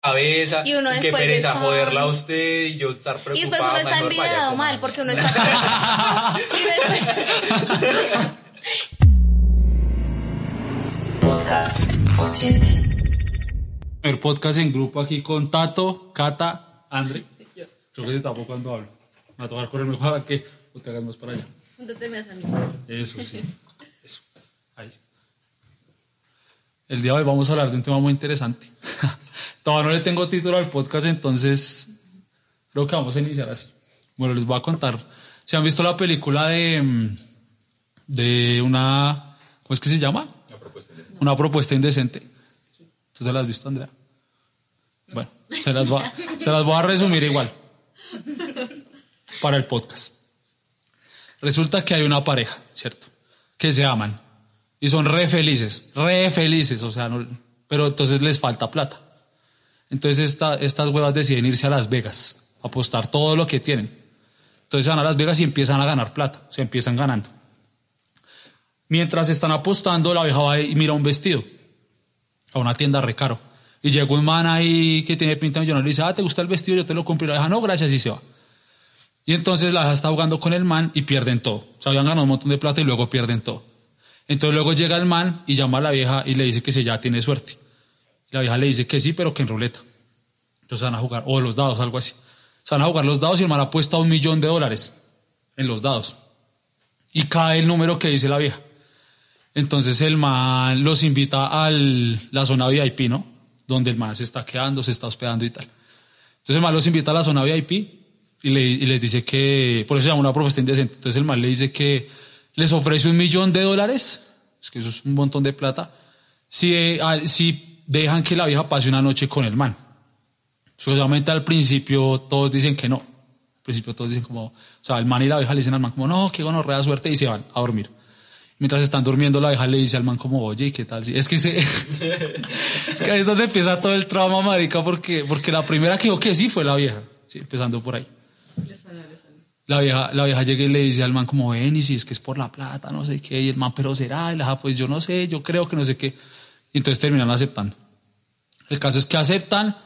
cabeza. Y uno después pereza está- joderla a usted y yo estar preocupado. Y después uno está envidiado mal porque uno está. y después- El podcast en grupo aquí con Tato, Cata, Andre. Creo que se tapó cuando hablo. Me va a tocar correr mejor a que te hagas más para allá. Júntate más a mí. Eso sí. Eso. Ahí. El día de hoy vamos a hablar de un tema muy interesante. Todavía no le tengo título al podcast, entonces creo que vamos a iniciar así. Bueno, les voy a contar. ¿Se han visto la película de, mm, de una... ¿Cómo es que se llama? Una propuesta indecente. ¿Tú te la has visto, Andrea? Bueno, se las, se las voy a resumir igual. Para el podcast. Resulta que hay una pareja, ¿cierto? Que se aman. Y son re felices, re felices, o sea, no- pero entonces les falta plata. Entonces esta- estas huevas deciden irse a Las Vegas, apostar todo lo que tienen. Entonces van a Las Vegas y empiezan a ganar plata, o sea, empiezan ganando. Mientras están apostando, la vieja va y mira un vestido a una tienda re caro. Y llega un man ahí que tiene pinta millonaria y dice, ah, ¿te gusta el vestido? Yo te lo compro. Y la vieja, no, gracias, y se va. Y entonces la vieja está jugando con el man y pierden todo. O sea, habían ganado un montón de plata y luego pierden todo. Entonces luego llega el man y llama a la vieja y le dice que si ya tiene suerte. La vieja le dice que sí, pero que en ruleta. Entonces van a jugar, o los dados, algo así. Se van a jugar los dados y el man apuesta un millón de dólares en los dados. Y cae el número que dice la vieja. Entonces el man los invita a la zona VIP, ¿no? Donde el man se está quedando, se está hospedando y tal. Entonces el man los invita a la zona VIP y, y les dice que, por eso se llama una propuesta indecente. Entonces el man le dice que les ofrece un millón de dólares, es que eso es un montón de plata, si, eh, si dejan que la vieja pase una noche con el man. Solamente al principio todos dicen que no. Al principio todos dicen como, o sea, el man y la vieja le dicen al man como, no, qué gonorrea suerte y se van a dormir. Mientras están durmiendo, la vieja le dice al man como, oye, ¿y qué tal? si-?" Es que se... es que ahí es donde empieza todo el trauma, marica, porque, porque la primera que dijo que sí fue la vieja. Empezando por ahí. La vieja, la vieja llega y le dice al man como, ven, y si es que es por la plata, no sé qué, y el man, pero será, y la pues yo no sé, yo creo que no sé qué. Y entonces terminan aceptando. El caso es que aceptan,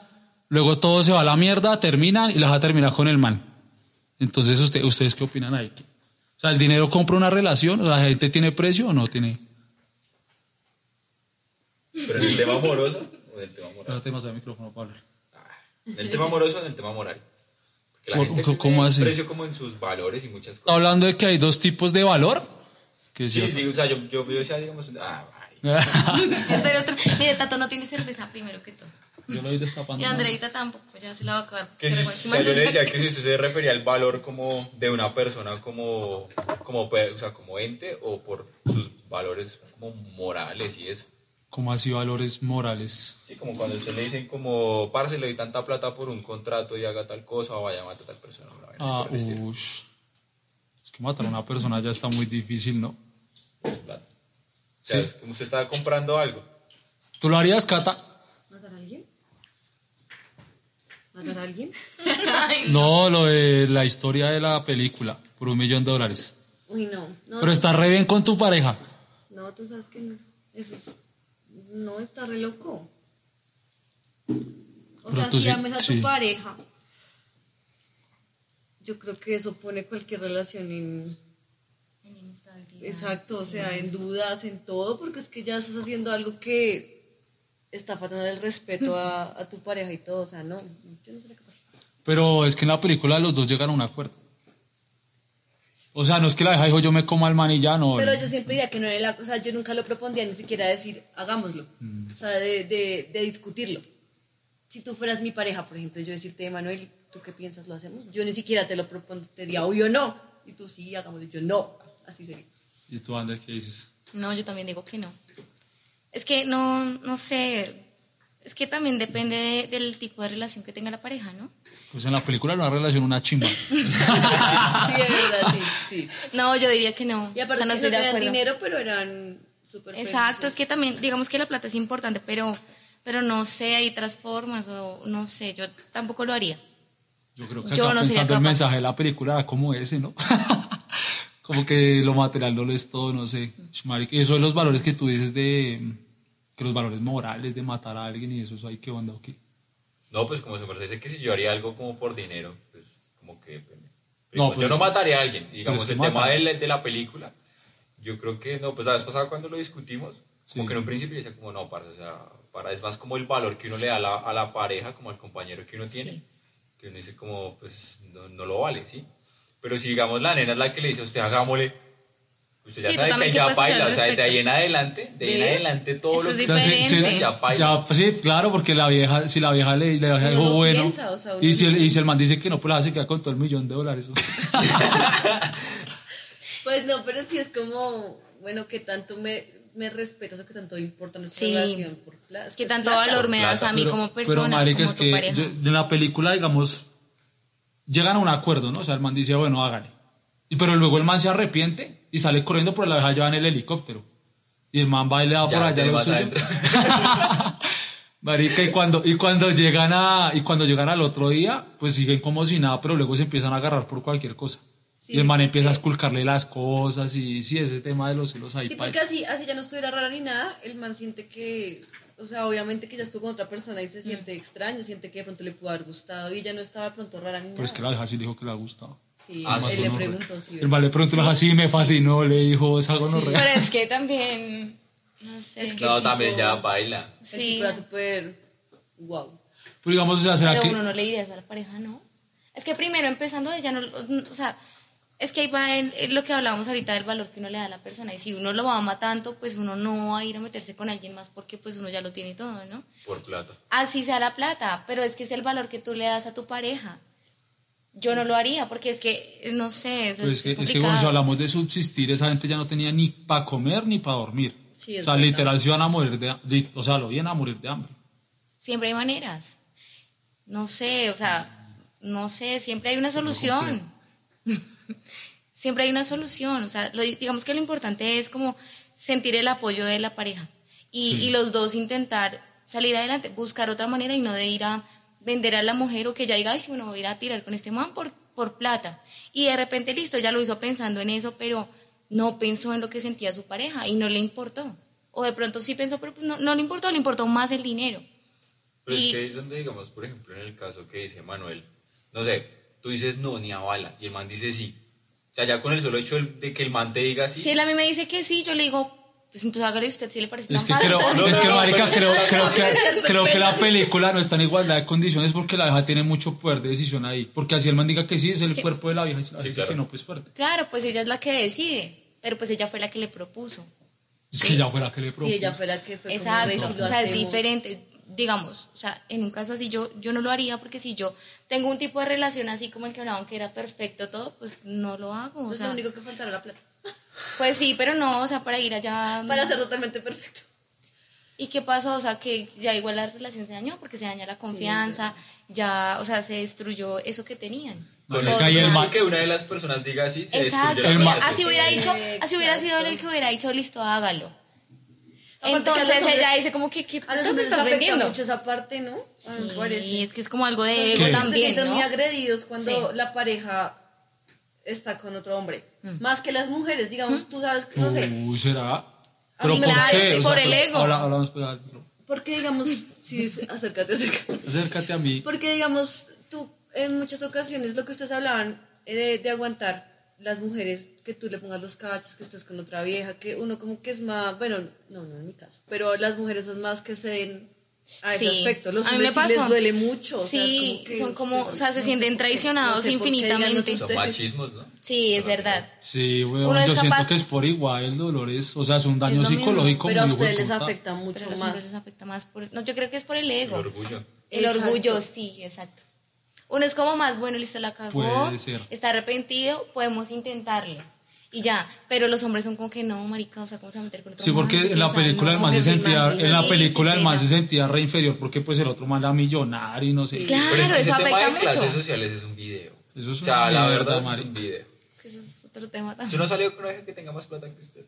luego todo se va a la mierda, terminan y la vieja termina con el man. Entonces, usted, ¿ustedes qué opinan ahí? O sea, ¿el dinero compra una relación? ¿O ¿La gente tiene precio o no tiene? Pero en el tema amoroso o en el tema moral. No te el micrófono para hablar. En el tema amoroso o en el tema moral. Porque la ¿Cómo- gente cómo- tiene cómo así? precio como en sus valores y muchas cosas. hablando de que hay dos tipos de valor. Que Sí, sí, o sea, yo, yo, yo decía, digamos, ah, ay. Espera, otro- Mire, Tato no tiene cerveza primero que todo. Yo lo voy destapando. Y Andreita tampoco, ya se la va a acabar. Que si, Pero sea, yo le decía que si usted se refería al valor como de una persona como, como, o sea, como ente o por sus valores como morales y eso. Como así valores morales. Sí, como cuando usted le dicen como, parce, le doy tanta plata por un contrato y haga tal cosa o vaya a matar a tal persona. Ah, ush. Es que matar a una persona ya está muy difícil, ¿no? Plata. O sea, Sí. es como usted está comprando algo. ¿Tú lo harías, Cata? ¿Matar a alguien? ¿Matar a alguien? Ay, No, lo de la historia de la película, por un millón de dólares. Uy, no. No, Pero está re bien con tu pareja. no tú sabes que no. Eso es- no está re loco. O Pero sea, tú si sí- ames a sí. tu pareja, yo creo que eso pone cualquier relación en... en inestabilidad. Exacto, o sea, en dudas, en todo, porque es que ya estás haciendo algo que está faltando el respeto a, a tu pareja y todo, o sea, no, yo no sé lo que pasa. Pero es que en la película los dos llegan a un acuerdo. O sea, no es que la vieja dijo yo me como al man y ya no. Pero yo siempre diría que no era la cosa, yo nunca lo propondría ni siquiera decir, hagámoslo, Mm. o sea, de, de, de discutirlo. Si tú fueras mi pareja, por ejemplo, yo decirte, Manuel, ¿tú qué piensas? ¿Lo hacemos? Yo ni siquiera te lo propondría, obvio no. Y tú sí, hagámoslo, yo no, así sería. ¿Y tú, Ander, qué dices? No, yo también digo que no. Es que no, no sé. Es que también depende de- del tipo de relación que tenga la pareja, ¿no? Pues en la película era una relación una chimba. Sí, de verdad, sí, sí. No, yo diría que no. Y aparte o sea, no que estoy de acuerdo. dinero, pero eran súper Exacto, felices. es que también, digamos que la plata es importante, pero, pero no sé, hay otras formas, o no sé, yo tampoco lo haría. Yo creo que Yo acá no pensando el mensaje de la película era como ese, ¿no? como que lo material no lo es todo, no sé. Y eso de los valores que tú dices de que los valores morales de matar a alguien y eso, hay que onda o qué. No, pues como se me dice que si yo haría algo como por dinero, pues como que depende. No, No, pues yo no mataría a alguien. Digamos, es que el tema matan. de la, de la película, yo creo que no, pues la vez pasada cuando lo discutimos, Sí. como que en un principio decía como no, para, o sea, para, es más como el valor que uno le da a la, a la pareja, como al compañero que uno tiene, Sí. que uno dice como, pues no, no lo vale, ¿sí? Pero si digamos la nena es la que le dice a usted, hagámosle, usted ya Sí, sabe también que ya baila, o sea, de ahí en adelante, de ahí en adelante todo Eso lo es que diferente. ya baila. ya, pues sí, claro, porque la vieja, si la vieja le, le dijo no bueno, piensa, o sea, y, si el, y si el man dice que no, pues la hace quedar con todo el millón de dólares. Pues no, pero sí es como, bueno, que tanto me, me respetas o que tanto importa nuestra Sí. relación por pla- Que tanto plata. valor me das plata. a mí pero, como pero, persona, marica, como es tu que pareja. yo- en la película, digamos, llegan a un acuerdo, ¿no? O sea, el man dice, bueno, hágale. Y, pero luego el man se arrepiente y sale corriendo, pero la vieja lleva en el helicóptero. Y el man va y le da Ya por allá lo suyo. Marica, y cuando, y cuando llegan a, y cuando llegan al otro día, pues siguen como si nada, pero luego se empiezan a agarrar por cualquier cosa. Sí, y el man empieza a porque- esculcarle las cosas y sí, ese tema de los celos ahí. Sí, porque así, así ya no estuviera rara ni nada, el man siente que, o sea, obviamente que ya estuvo con otra persona y se siente extraño, siente que de pronto le pudo haber gustado y ella no estaba de pronto rara ni nada. Pero es que la vieja sí dijo que le ha gustado. Sí, Ah, él sí, le no, preguntó, sí. El man le preguntó, la vieja, sí, me fascinó, le dijo, es algo no Pero es que también, no sé. Es que- No, el también ya baila. El Sí. era súper wow. Pero digamos, o sea, ¿será Pero que...? uno no le diría eso a la pareja, ¿no? Es que primero empezando ella no, o sea, es que ahí va el- el- lo que hablábamos ahorita del valor que uno le da a la persona y si uno lo ama tanto, pues uno no va a ir a meterse con alguien más porque pues uno ya lo tiene todo, ¿no? Por plata. Así sea la plata, pero es que es el valor que tú le das a tu pareja. Yo no lo haría porque es que, no sé, es, que, es es que bueno, si complicado. hablamos de subsistir, esa gente ya no tenía ni para comer ni para dormir. Sí, o sea, verdad. literal se iban a morir de o sea, lo iban a morir de hambre. Siempre hay maneras. No sé, o sea, no sé, siempre hay una solución. siempre hay una solución. O sea, lo- digamos que lo importante es como sentir el apoyo de la pareja y, Sí. y los dos intentar salir adelante, buscar otra manera y no de ir a vender a la mujer o que ya diga, ay, si bueno, voy a ir a tirar con este man por, por plata. Y de repente, listo, ya lo hizo pensando en eso, pero no pensó en lo que sentía su pareja y no le importó. O de pronto sí pensó, pero pues no, no le importó, le importó más el dinero. Pero Y- es que ahí es donde, digamos, por ejemplo, en el caso que dice Manuel, no sé, tú dices no, ni a bala, y el man dice sí. O sea, ya con el solo hecho de que el man te diga sí, Si él a mí me dice que sí, yo le digo, pues entonces hágale usted si le parece Es tan que fácil. creo, Entonces, es que no, marica, creo, no, creo no, que, no, creo que la no, película no está en igualdad de condiciones porque la vieja tiene mucho poder de decisión ahí. Porque así el man diga que sí, es el que- cuerpo de la vieja y la Sí, claro. que no, pues fuerte. Claro, pues ella es la que decide, pero pues ella fue la que le propuso. Es que ya fuera que le propuso. Si ella fuera que fue como Exacto, "Rey, si o sea, es hacemos". diferente. Digamos, o sea, en un caso así yo, yo no lo haría porque si yo tengo un tipo de relación así como el que hablaban que era perfecto todo, pues no lo hago. O sea, lo único que faltaba era la plata. Pues sí, pero no, o sea, para ir allá. Para ser totalmente perfecto. ¿Y qué pasó? O sea, que ya igual la relación se dañó porque se daña la confianza, ya, o sea, se destruyó eso que tenían. con Marica, el y el man- que una de las personas diga sí, se Exacto. destruye El. Así hubiera dicho, así hubiera sido él el que hubiera dicho, listo, hágalo. Aparte Entonces hombres- ella dice como que, ¿qué putas me estás vendiendo? mucho esa parte, ¿no? Sí, es que es como algo de ¿Qué? ego se también, sienten muy ¿no? agredidos cuando Sí. la pareja está con otro hombre. Mm. Más que las mujeres, digamos, tú sabes, no sé, Uy, será. Sí, ¿por claro, qué? sí, O por sea, el ego. habla- hablamos, pues, porque digamos, sí, sí, acércate, acércate. acércate a mí. Porque digamos, tú en muchas ocasiones lo que ustedes hablaban eh, de, de aguantar las mujeres, que tú le pongas los cachos, que estés con otra vieja, que uno como que es más, bueno, no, no en mi caso, pero las mujeres son más que se den a ese Sí. aspecto. Los A mí me pasó. les duele mucho. o sea, es Sí, como que son como, o sea, se no sienten traicionados no sé infinitamente. Son machismos, ¿no? Sí, es verdad. Sí, weón, Uno yo siento capaz- que es por igual el dolor es, o sea, es un daño Es psicológico Pero a ustedes les afecta Pero mucho a los más. les afecta más por... No, yo creo que es por el El ego. orgullo. El Exacto. orgullo, sí, exacto. Uno es como más, bueno, listo, la cagó, está arrepentido, podemos intentarle. Y ya, pero los hombres son como que no, marica, o sea, ¿cómo se va a meter con otro Sí, porque man? en la película el no, man se sentía, en la película el man se sentía re inferior porque pues el otro man era millonario y no sé. Claro, Pero es que ese eso tema de afecta clases mucho. sociales es un video. Eso es o sea, una la mierda, verdad es un video. Es que eso es otro tema Si también. uno salió con que tenga más plata que usted.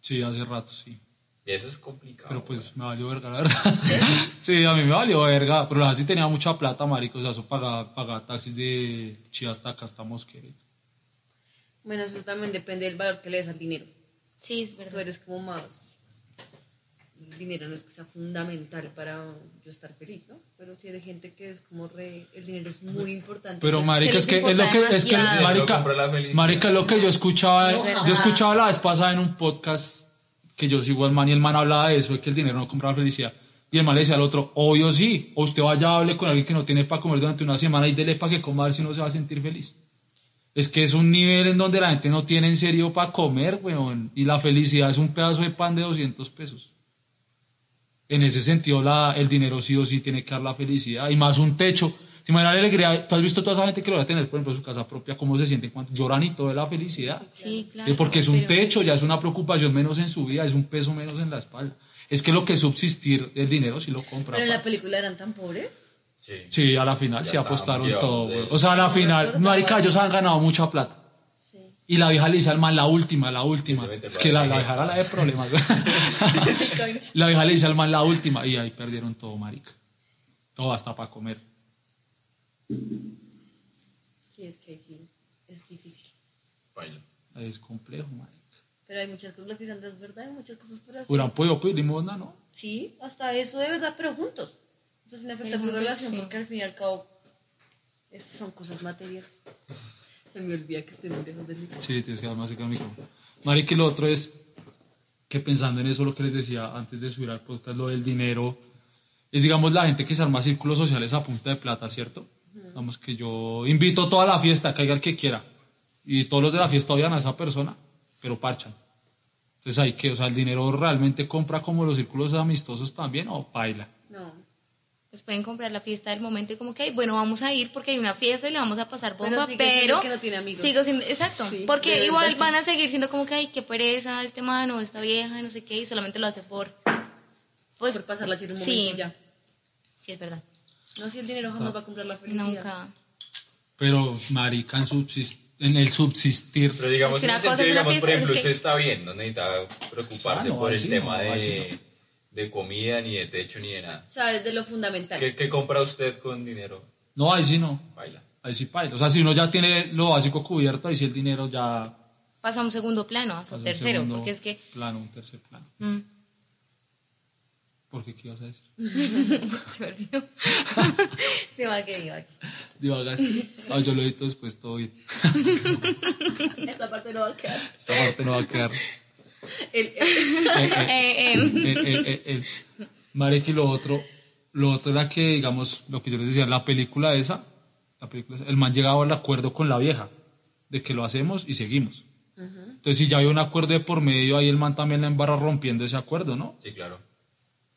Sí, hace rato, sí. Y eso es complicado. Pero pues me valió verga, la verdad. Sí, a mí me valió verga. Pero así tenía mucha plata, marico. O sea, eso pagaba, pagaba taxis de Chivas hasta acá hasta Mosquera. Bueno, eso también depende del valor que le des al dinero. Sí, es Tú verdad. eres como más el dinero no es que sea fundamental para yo estar feliz, ¿no? Pero sí hay gente que es como re, el dinero es muy importante. Pero marica, es que es lo que es que marica, marica es lo que yo escuchaba, No, yo escuchaba la vez pasada en un podcast que yo sigo al man y el man hablaba de eso, de que el dinero no compra la felicidad. Y el man le decía al otro, obvio sí, o usted vaya hable con alguien que no tiene para comer durante una semana y dele para que coma a ver si no se va a sentir feliz. Es que es un nivel en donde la gente no tiene en serio para comer, weón. Y la felicidad es un pedazo de pan de 200 pesos. En ese sentido, la, el dinero sí o sí tiene que dar la felicidad. Y más un techo. ¿Te imaginas la alegría? ¿Tú has visto toda esa gente que lo va a tener, por ejemplo, en su casa propia? ¿Cómo se sienten cuando lloran y todo de la felicidad? Sí, claro. Porque es un pero- techo, ya es una preocupación menos en su vida, es un peso menos en la espalda. Es que lo que es subsistir, el dinero sí lo compra. Pero en la película eran tan pobres. Sí. Sí, a la final Ya sí apostaron todo. de- güey. O sea, a la final, marica, ellos han ganado mucha plata. Sí. Y la vieja le dice al man, la última, la última. Es que la, la vieja era la de problemas. güey. la vieja le dice al man, la última. Y ahí perdieron todo, marica. Todo hasta para comer. Sí, es que ahí sí es difícil. Baila. Es complejo, marica. Pero hay muchas cosas, lo que dicen es verdad, hay muchas cosas por hacer. Hubieran podido pedir limosna, ¿no? Sí, hasta eso de verdad, pero juntos. O sea, sin afectar su relación, sí. porque al fin y al cabo es- son cosas materiales. Se me olvida que estoy muy lejos del micrófono. Sí, tienes que dar más cerca del micrófono. Marica, y lo otro es que pensando en eso, lo que les decía antes de subir al podcast, lo del dinero, es digamos la gente que se arma círculos sociales a punta de plata, ¿cierto? Digamos que yo invito a toda la fiesta, caiga el que quiera, y todos los de la fiesta odian a esa persona, pero parchan. Entonces hay que, o sea, el dinero realmente compra como los círculos amistosos también o baila. Pues pueden comprar la fiesta del momento y como que, bueno, vamos a ir porque hay una fiesta y le vamos a pasar Pero bomba, pero... siendo que no tiene amigos. Sigo siendo, exacto, Sí, porque verdad, igual sí. van a seguir siendo como que, ay, qué pereza este mano, esta vieja, no sé qué, y solamente lo hace por... Pues, por pasar la chida un sí. momento y ya. sí, es verdad. No, si el dinero jamás va a comprar la felicidad. Nunca. Pero, marica, en, el subsistir, Pero digamos, Es que una cosa sentido, es una digamos, por ejemplo, es que- usted está bien, no necesita preocuparse Ah, no, por el sí tema de, sí de comida, ni de techo, ni de nada. O sea, es de lo fundamental. ¿Qué, qué compra usted con dinero? no, ahí sí no. Baila. Ahí sí paila. O sea, si uno ya tiene lo básico cubierto, ahí sí el dinero ya Pasa a un segundo plano, a un un tercero, segundo porque es que... Plano, un tercer plano. mm, ¿Por qué qué ibas a decir? se me olvidó. Diva que diva que. Divagaste. Ah, yo lo edito después, todo bien. Esta parte no va a quedar. Esta parte no va a quedar. El, el-. Marica, y lo otro, lo otro era que, digamos, lo que yo les decía, la película esa, la película esa, el man llegaba al acuerdo con la vieja, de que lo hacemos y seguimos. Entonces, si ya hay un acuerdo de por medio, ahí el man también la embarra rompiendo ese acuerdo, ¿no? Sí, claro.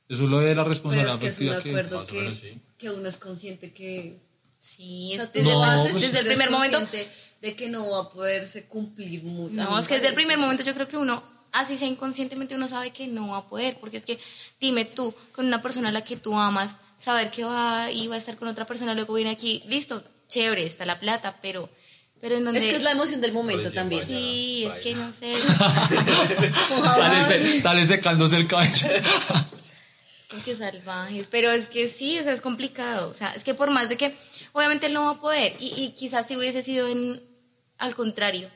Eso es lo de la pero es responsabilidad que es un que- acuerdo o que, menos, sí. que uno es consciente que... Sí, O sea, desde, No, pues- desde el primer momento. consciente de que no va a poderse cumplir muy No, es que desde el primer momento yo creo que uno, así sea inconscientemente, uno sabe que no va a poder, porque es que, dime tú, con una persona a la que tú amas, saber que va y va a estar con otra persona, luego viene aquí, listo, chévere, está la plata, pero, pero en donde... Es que es la emoción del momento Pues sí, también. vaya. Sí, es que no sé, sale, se- sale secándose el cabello. es que salvajes, pero es que sí, o sea, es complicado, o sea, es que por más de que, obviamente él no va a poder, y, y quizás si hubiese sido en, al contrario,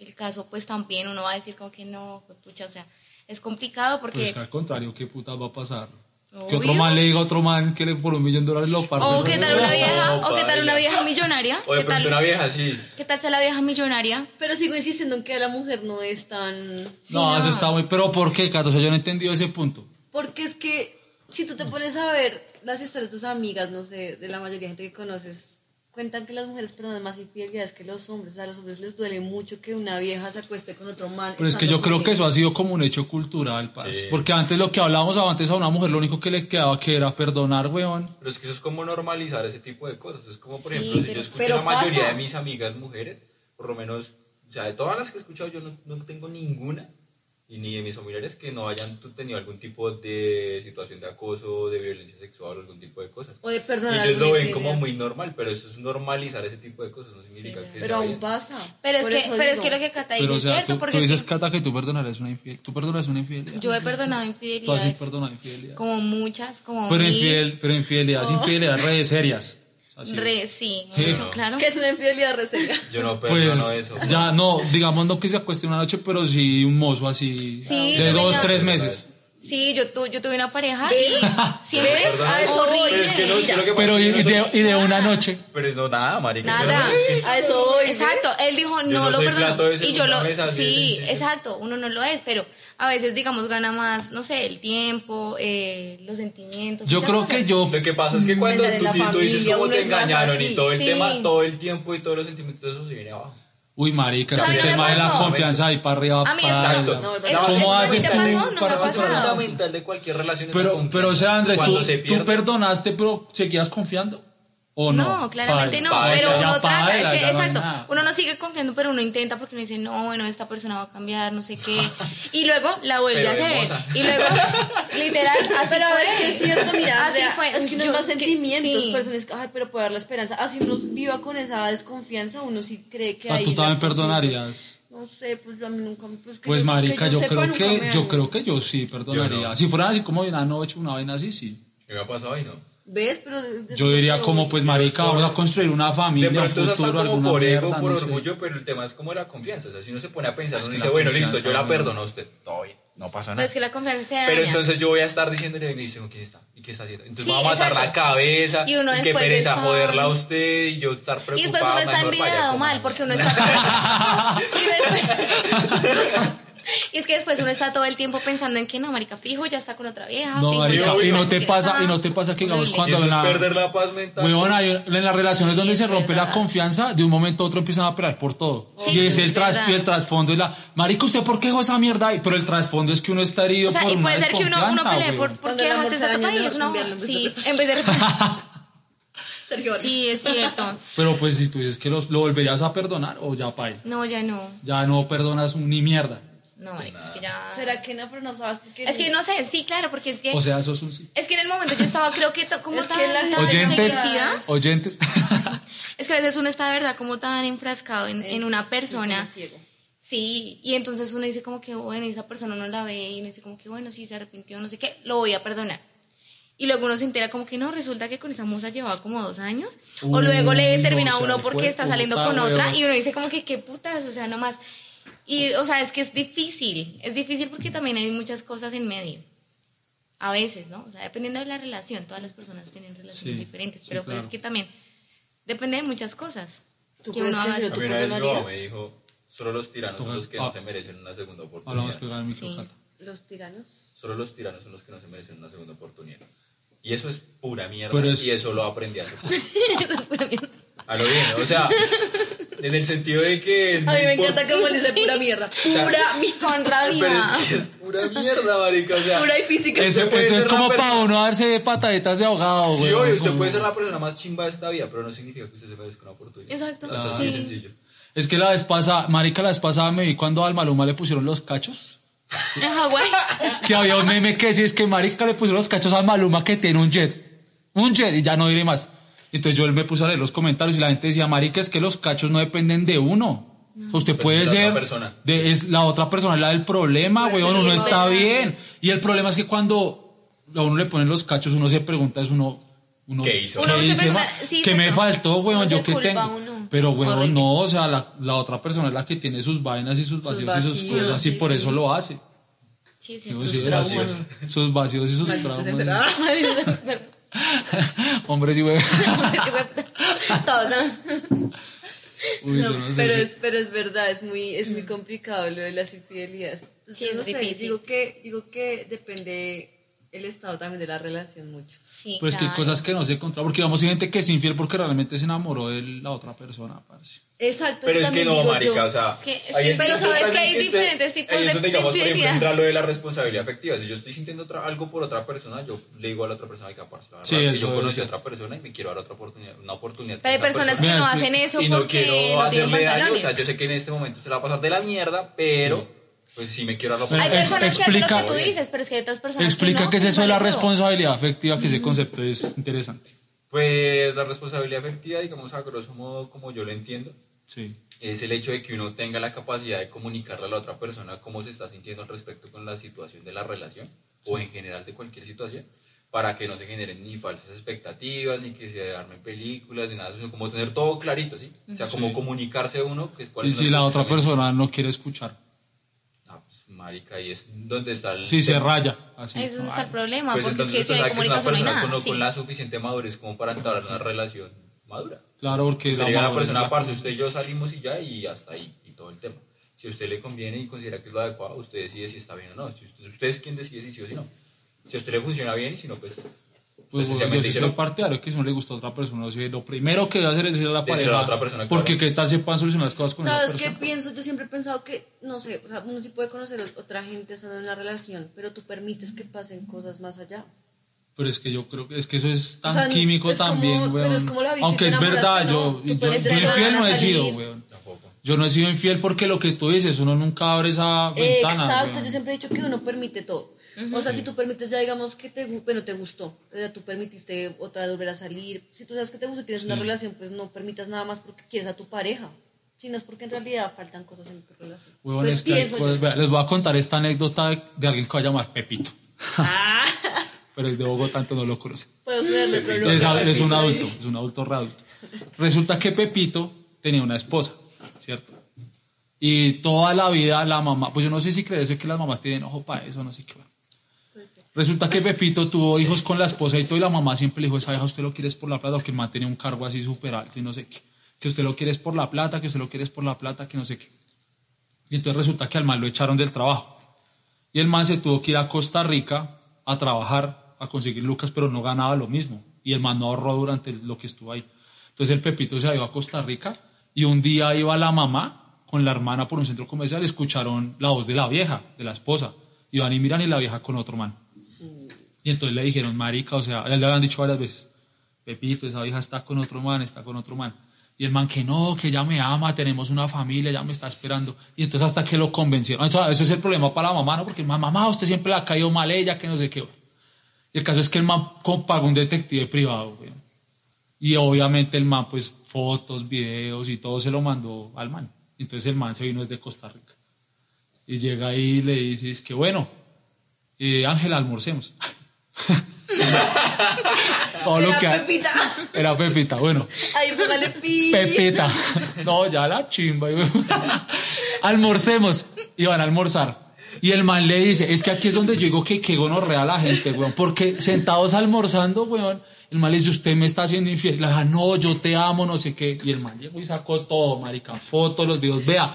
el caso, pues también uno va a decir como que no, pucha, o sea, es complicado porque... Pues al contrario, ¿qué putas va a pasar? Que Obvio. otro man le diga a otro man que le por un millón de dólares lo parte. O qué tal una vieja, No, o qué tal una vieja millonaria, O de qué pronto una tal, vieja así. qué tal sea la vieja millonaria. Pero sigo insistiendo en que la mujer no es tan... Sí, no, no. eso está muy... ¿Pero por qué, Cato? O sea, yo no he entendido ese punto. Porque es que si tú te pones a ver las historias de tus amigas, no sé, de la mayoría de gente que conoces, cuentan que las mujeres perdonan más infidelidades que los hombres. O sea, a los hombres les duele mucho que una vieja se acueste con otro man. Pero es que yo creo que eso ha sido como un hecho cultural, parce. Sí. Porque antes lo que hablábamos antes a una mujer, lo único que le quedaba que era perdonar, weón. Pero es que eso es como normalizar ese tipo de cosas. Es como, por Sí, ejemplo, si yo escucho pero a la mayoría pasa. de mis amigas mujeres, por lo menos, o sea, de todas las que he escuchado, yo no, no tengo ninguna, y ni de mis familiares que no hayan tenido algún tipo de situación de acoso, de violencia sexual o algún tipo de cosas. O de Y perdonar ellos lo ven como muy normal, pero eso es normalizar ese tipo de cosas, no significa Sí, que Pero aún pasa. Pero es que, pero es que lo que Cata dice Pero, o es sea, cierto, tú, porque tú es dices, Cata, que tú perdonarías una infidelidad. ¿Tú perdonas una infidelidad? yo he perdonado Tú has infidelidades, perdonado infidelidad. como muchas, como Pero, mil, infiel, pero infidelidad, es infidelidad redes serias. Re, sí, Sí. mucho, No. claro. Que es una infidelidad reseña. Yo no Pues, perdono eso. ya, no, digamos no que se acueste una noche, pero sí un mozo así Sí, de dos, tres meses. Sí, yo, tu- yo tuve una pareja y siempre ¿Ves? es A eso voy. horrible. Pero es que no, es que lo que pasa Pero es y, de, nosotros- y de una noche. Pero es no, nada, marica. Nada. yo no- es que- A eso voy. ¿ves? Exacto, él dijo no, no lo de Y yo lo sí, exacto, uno no lo es, pero a veces digamos gana más, no sé, el tiempo, eh, los sentimientos. Yo creo cosas. que yo. Lo que pasa es que cuando tú, dices cómo te es engañaron y todo el Sí. tema, todo el tiempo y todos los sentimientos, eso se viene abajo. Uy, marica, es el no tema de la confianza ahí para arriba. A mí para eso allá. Exacto. No, Eso, ¿verdad? ¿Cómo eso haces tú pasado. fundamental de cualquier relación es la Pero, pero o sea, Andrés, Cuando ¿tú, se tú perdonaste, pero seguías confiando? ¿O no? No, claramente no, pero uno trata, es que no exacto, uno no sigue confiando, pero uno intenta porque uno dice, no, bueno, esta persona va a cambiar, no sé qué, y luego la vuelve Pero a hacer, hermosa. y luego, literal, así Pero fue, es que es cierto, mira, así fue, es que uno Yo- es más que- sentimientos, sí. personas que, ay, pero puede dar la esperanza. Así uno viva con esa desconfianza, uno sí cree que O sea, ahí tú también perdonarías. No sé, pues yo a mí nunca me... Pues, que Pues yo- marica, que yo, sepa, creo que yo creo que yo sí perdonaría. Yo no. Si fuera así como de una noche, una vaina así, sí. ¿Qué me ha pasado ahí, no? ¿Ves? Pero de- de Yo diría como pues marica, vamos a construir una De familia, un pronto eso está futuro, como alguna por ego, mierda, por no sé. orgullo, pero el tema es como la confianza. O sea, si uno se pone a pensar, Es uno dice, bueno, listo, yo la perdono a usted. Todo bien, no pasa Pero nada. es que la confianza se daña. Pero entonces yo voy a estar diciéndole, y dice, ¿quién está? ¿Y qué está haciendo? Entonces Sí, me va a matar exacto. la cabeza, Y uno qué después pereza está- joderla a usted y yo estar preocupado. Y después uno está envidiado mal, porque uno está... y, después- y es que después uno está todo el tiempo pensando en que no, marica, fijo, ya está con otra vieja. No, fijo, marica, ya y no te pasa, y no te pasa que digamos cuando eso es la- perder la paz mental. En las relaciones Sí, donde se rompe la confianza, de un momento a otro empiezan a pelear por todo. Sí, y es es el, tras, el trasfondo es la, marica, ¿usted por qué dejó esa mierda ahí? Pero el trasfondo es que uno está herido O sea, por y una puede ser que uno, uno pelee por, por qué dejaste daña, tapa y es una cambiarlo en vez de Sí, en vez de. Sí, es cierto. Pero pues si tú dices que los- lo volverías a perdonar o ya pa' No, ya no. Ya no perdonas ni mierda. No, marica, es que ya... ¿Será que no? Pero no sabes por qué. Es que no sé, sí, claro, porque es que... O sea, eso es un sí. es que en el momento yo estaba, creo que to- como Es tan, que la tan gente- Oyentes, oyentes. Es que a veces uno está de verdad como tan enfrascado en, en una persona. ciego. Sí, y entonces uno dice como que, bueno, esa persona no la ve, y uno dice como que, bueno, sí, se arrepintió, no sé qué, lo voy a perdonar. Y luego uno se entera como que no, resulta que con esa musa llevaba como dos años. o Uy, luego le no, termina o sea, uno porque está saliendo con otra, y uno dice como que, qué putas, o sea, nomás. Y, o sea, es que es difícil, es difícil porque también hay muchas cosas en medio. A veces, ¿no? O sea, dependiendo de la relación, todas las personas tienen relaciones Sí, diferentes, sí, pero pues claro. es que también depende de muchas cosas. ¿Tú que uno haga sí? Me dijo, solo los tiranos son los que Ah. no se merecen una segunda Hablamos oportunidad. pegado al Sí. Los tiranos. Solo los tiranos son los que no se merecen una segunda oportunidad. Y eso es pura mierda. Es- Y eso lo aprendí hace poco. Eso es pura mierda. A lo bien, o sea, en el sentido de que... A mí me encanta cómo le dice pura mierda. sea, Pura. Con rabia. Pero es que es pura mierda, marica, o sea... Pura y física. Eso, puede eso es como para uno darse pataditas de ahogado, Sí, güey. obvio, usted Como- puede ser la persona más chimba de esta vida, pero no significa que usted se merezca una oportunidad. Exacto. O sea, es Sí. muy sencillo. Es que la vez pasada, marica, la vez pasada me vi cuando al Maluma le pusieron los cachos. En Hawái. Que había un meme que decía, es que marica le pusieron los cachos al Maluma que tiene un jet. Un jet, y ya no diré más. Entonces yo me puse a leer los comentarios y la gente decía, marica, es que los cachos no dependen de uno. Usted puede otra ser... persona. de- es la otra persona, la del problema, Pues weón, sí, uno es está verdad. bien. Y el problema es que cuando a uno le ponen los cachos, uno se pregunta, es uno... uno ¿Qué hizo? Uno se hice, pregunta, ma? sí, ¿Qué me faltó, weón? Uno Yo culpa tengo... Pero, weón, Horrible. no, o sea, la, la otra persona es la que tiene sus vainas y sus vacíos, y sus cosas, y sí, por sí. eso lo hace. Sí, es sí, es. Sus vacíos y sus Maldito traumas. Hombres y güey. Todos, ¿no? Uy, yo No, no sé pero, si- es, pero es verdad, es muy, es muy complicado lo de las infidelidades. Pues Sí, yo es sé, difícil. digo que, digo que depende el estado también de la relación mucho. Sí, Pues que hay claro. cosas que no se controlan. Porque digamos, hay gente que es infiel porque realmente se enamoró de la otra persona, parce. Exacto, Pero es que no, marica, yo. o sea... Es que- sí, es pero sabes que hay diferentes tipos ahí es de donde, digamos, por ejemplo, infidelidad. entra lo de la responsabilidad afectiva. Si yo estoy sintiendo otra- algo por otra persona, yo le digo a la otra persona, "Ay, parce, la verdad Sí, es que yo conocí a otra persona y me quiero dar otra oportunidad, una oportunidad. Pero hay personas que Mira, no que- hacen eso y no porque quiero no hacerle daño, o sea, yo sé que en este momento se la va a pasar de la mierda, pero pues sí me quiero dar la Hay personas que hacen lo explica- que tú dices, pero es que hay otras personas Explica que no. qué es eso de la responsabilidad afectiva, que ese concepto es interesante. Pues la responsabilidad afectiva, digamos a grosso modo, como yo lo entiendo, Sí. es el hecho de que uno tenga la capacidad de comunicarle a la otra persona cómo se está sintiendo al respecto con la situación de la relación o en general de cualquier situación para que no se generen ni falsas expectativas, ni que se armen películas, ni nada, sino como tener todo clarito, ¿sí? O sea, como Sí. comunicarse uno que Y cuáles son si la otra persona no quiere escuchar. Marica, ahí es donde está el... Sí, se raya. Así. Ahí es donde está el problema, Pues porque es que si hay comunicación no hay nada. con, sí. con la suficiente madurez como para entablar una relación madura. Claro, porque Usted a la madurez persona, la- parce, usted y yo salimos y ya, y hasta ahí, y todo el tema. Si a usted le conviene y considera que es lo adecuado, usted decide si está bien o no. Si usted, usted es quien decide si sí o si no. Si a usted le funciona bien y si no, pues... Pues, yo sencillamente dice soy partidario que si no le gusta a otra persona, o sea, lo primero que debe hacer es decirle a la a pareja. la otra persona, porque claro. qué tal se puedan solucionar las cosas con esa ¿Sabes qué pienso? Yo siempre he pensado que, no sé, o sea, uno sí puede conocer a otra gente solo en la relación, pero tú permites que pasen cosas más allá. Pero es que yo creo que es que eso es tan O sea, químico es como- también, pero weón. es como la Aunque es verdad, yo, ¿no? Yo, yo decir, infiel "Van no a he sido, salir". weón. Tampoco. Yo no he sido infiel porque lo que tú dices, uno nunca abre esa ventana. Exacto, weón. yo siempre he dicho que uno permite todo. O sea, si tú permites ya digamos que te, bueno, te gustó, ya tú permitiste otra vez volver a salir. Si tú sabes que te gusta y tienes una relación, pues no permitas nada más porque quieres a tu pareja. Si no es porque en realidad faltan cosas en tu relación. Pues es que hay pienso cosas- yo. vea, les voy a contar esta anécdota de, alguien que va a llamar Pepito. Ah, Pero es de Bogotá, entonces no lo conoce. Es, es un adulto, es un adulto readulto. Resulta que Pepito tenía una esposa, ¿cierto? Y toda la vida la mamá, pues yo no sé si crees que las mamás tienen ojo para eso, no sé qué. Resulta que Pepito tuvo hijos con la esposa y todo, y la mamá siempre le dijo, esa hija usted lo quiere por la plata, o que el man tenía un cargo así súper alto y no sé qué. Que usted lo quiere por la plata, que usted lo quiere por la plata, que no sé qué. Y entonces resulta que al man lo echaron del trabajo. Y el man se tuvo que ir a Costa Rica a trabajar, a conseguir lucas, pero no ganaba lo mismo. Y el man no ahorró durante lo que estuvo ahí. Entonces el Pepito se ido a Costa Rica y un día iba la mamá con la hermana por un centro comercial y escucharon la voz de la vieja, de la esposa. Y van y miran y la vieja con otro man. Y entonces le dijeron, marica, o sea, ya le habían dicho varias veces, Pepito, esa vieja está con otro man, está con otro man. Y el man que no, que ella me ama, tenemos una familia, ya me está esperando. Y entonces hasta que lo convencieron. Eso, eso es el problema para la mamá, ¿no? Porque el mamá, usted siempre le ha caído mal ella, que no sé qué. Y el caso es que el man pagó un detective privado, güey. Y obviamente el man, pues, fotos, videos y todo se lo mandó al man. Entonces el man se vino desde Costa Rica. Y llega ahí y le dice, es que bueno, eh, Ángela, almorcemos. Lo Era que Pepita. Era Pepita, bueno. Ahí póngale pi. Pepita. No, ya la chimba. Almorcemos. Y van a almorzar. Y el man le dice, es que aquí es donde yo digo que qué gonorrea la gente, weón. Porque sentados almorzando, weón, el man le dice, usted me está haciendo infiel. La hija, no, yo te amo, no sé qué. Y el man llegó y sacó todo, marica, fotos, los videos. Vea,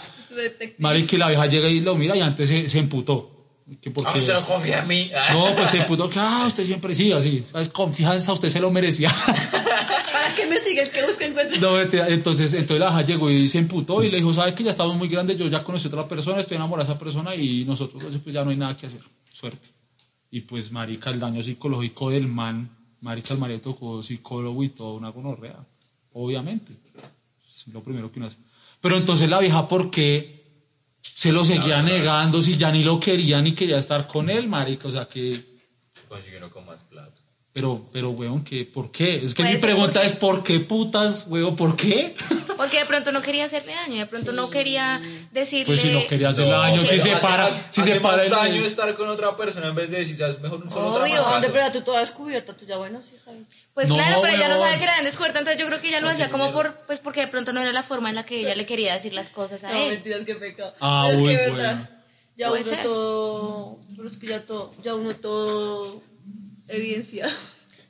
marica, y la vieja llega y lo mira y antes se, se emputó. Que porque... Ah, usted no confía en mí. No, pues se emputó que, ah, usted siempre sí, así. ¿Sabes? Confianza, usted se lo merecía. ¿Para qué me sigue? El que busca encuentra. No, mentira. Entonces, entonces la hija llegó y se emputó y le dijo, ¿sabes que ya estamos muy grandes? Yo ya conocí a otra persona, estoy enamorada de esa persona y nosotros pues, pues, ya no hay nada que hacer. Suerte. Y pues, marica, el daño psicológico del man, marica, el marido tocó psicólogo y todo, una gonorrea. Obviamente. Es lo primero que uno hace. Pero entonces la vieja, ¿por qué se lo seguía negando si ya ni lo quería ni quería estar con él, marica? O sea que... Consiguieron con más plata. Pero, pero, weón, ¿qué? ¿por qué? Es que Puede mi pregunta es, ¿por qué putas, weón? ¿Por qué? Porque de pronto no quería hacerle daño, de pronto no quería decirle... Pues si no quería hacerle No, daño, si pero se hace para, más- si hace se para más y daño estar con otra persona en vez de decir, ya es mejor un solo Obvio. De verdad, tú toda descubierta, tú ya, bueno, sí está bien. Pues No, claro, pero ella no sabe que la habían descubierto, entonces yo creo que ella lo hacía como por, pues porque de pronto no era la forma en la que ella le quería decir las cosas a No, él. mentiras, qué pecado. Ah, pero es uy, que, verdad, bueno. ya uno ser. todo, pero es que ya todo, ya uno todo evidenciado.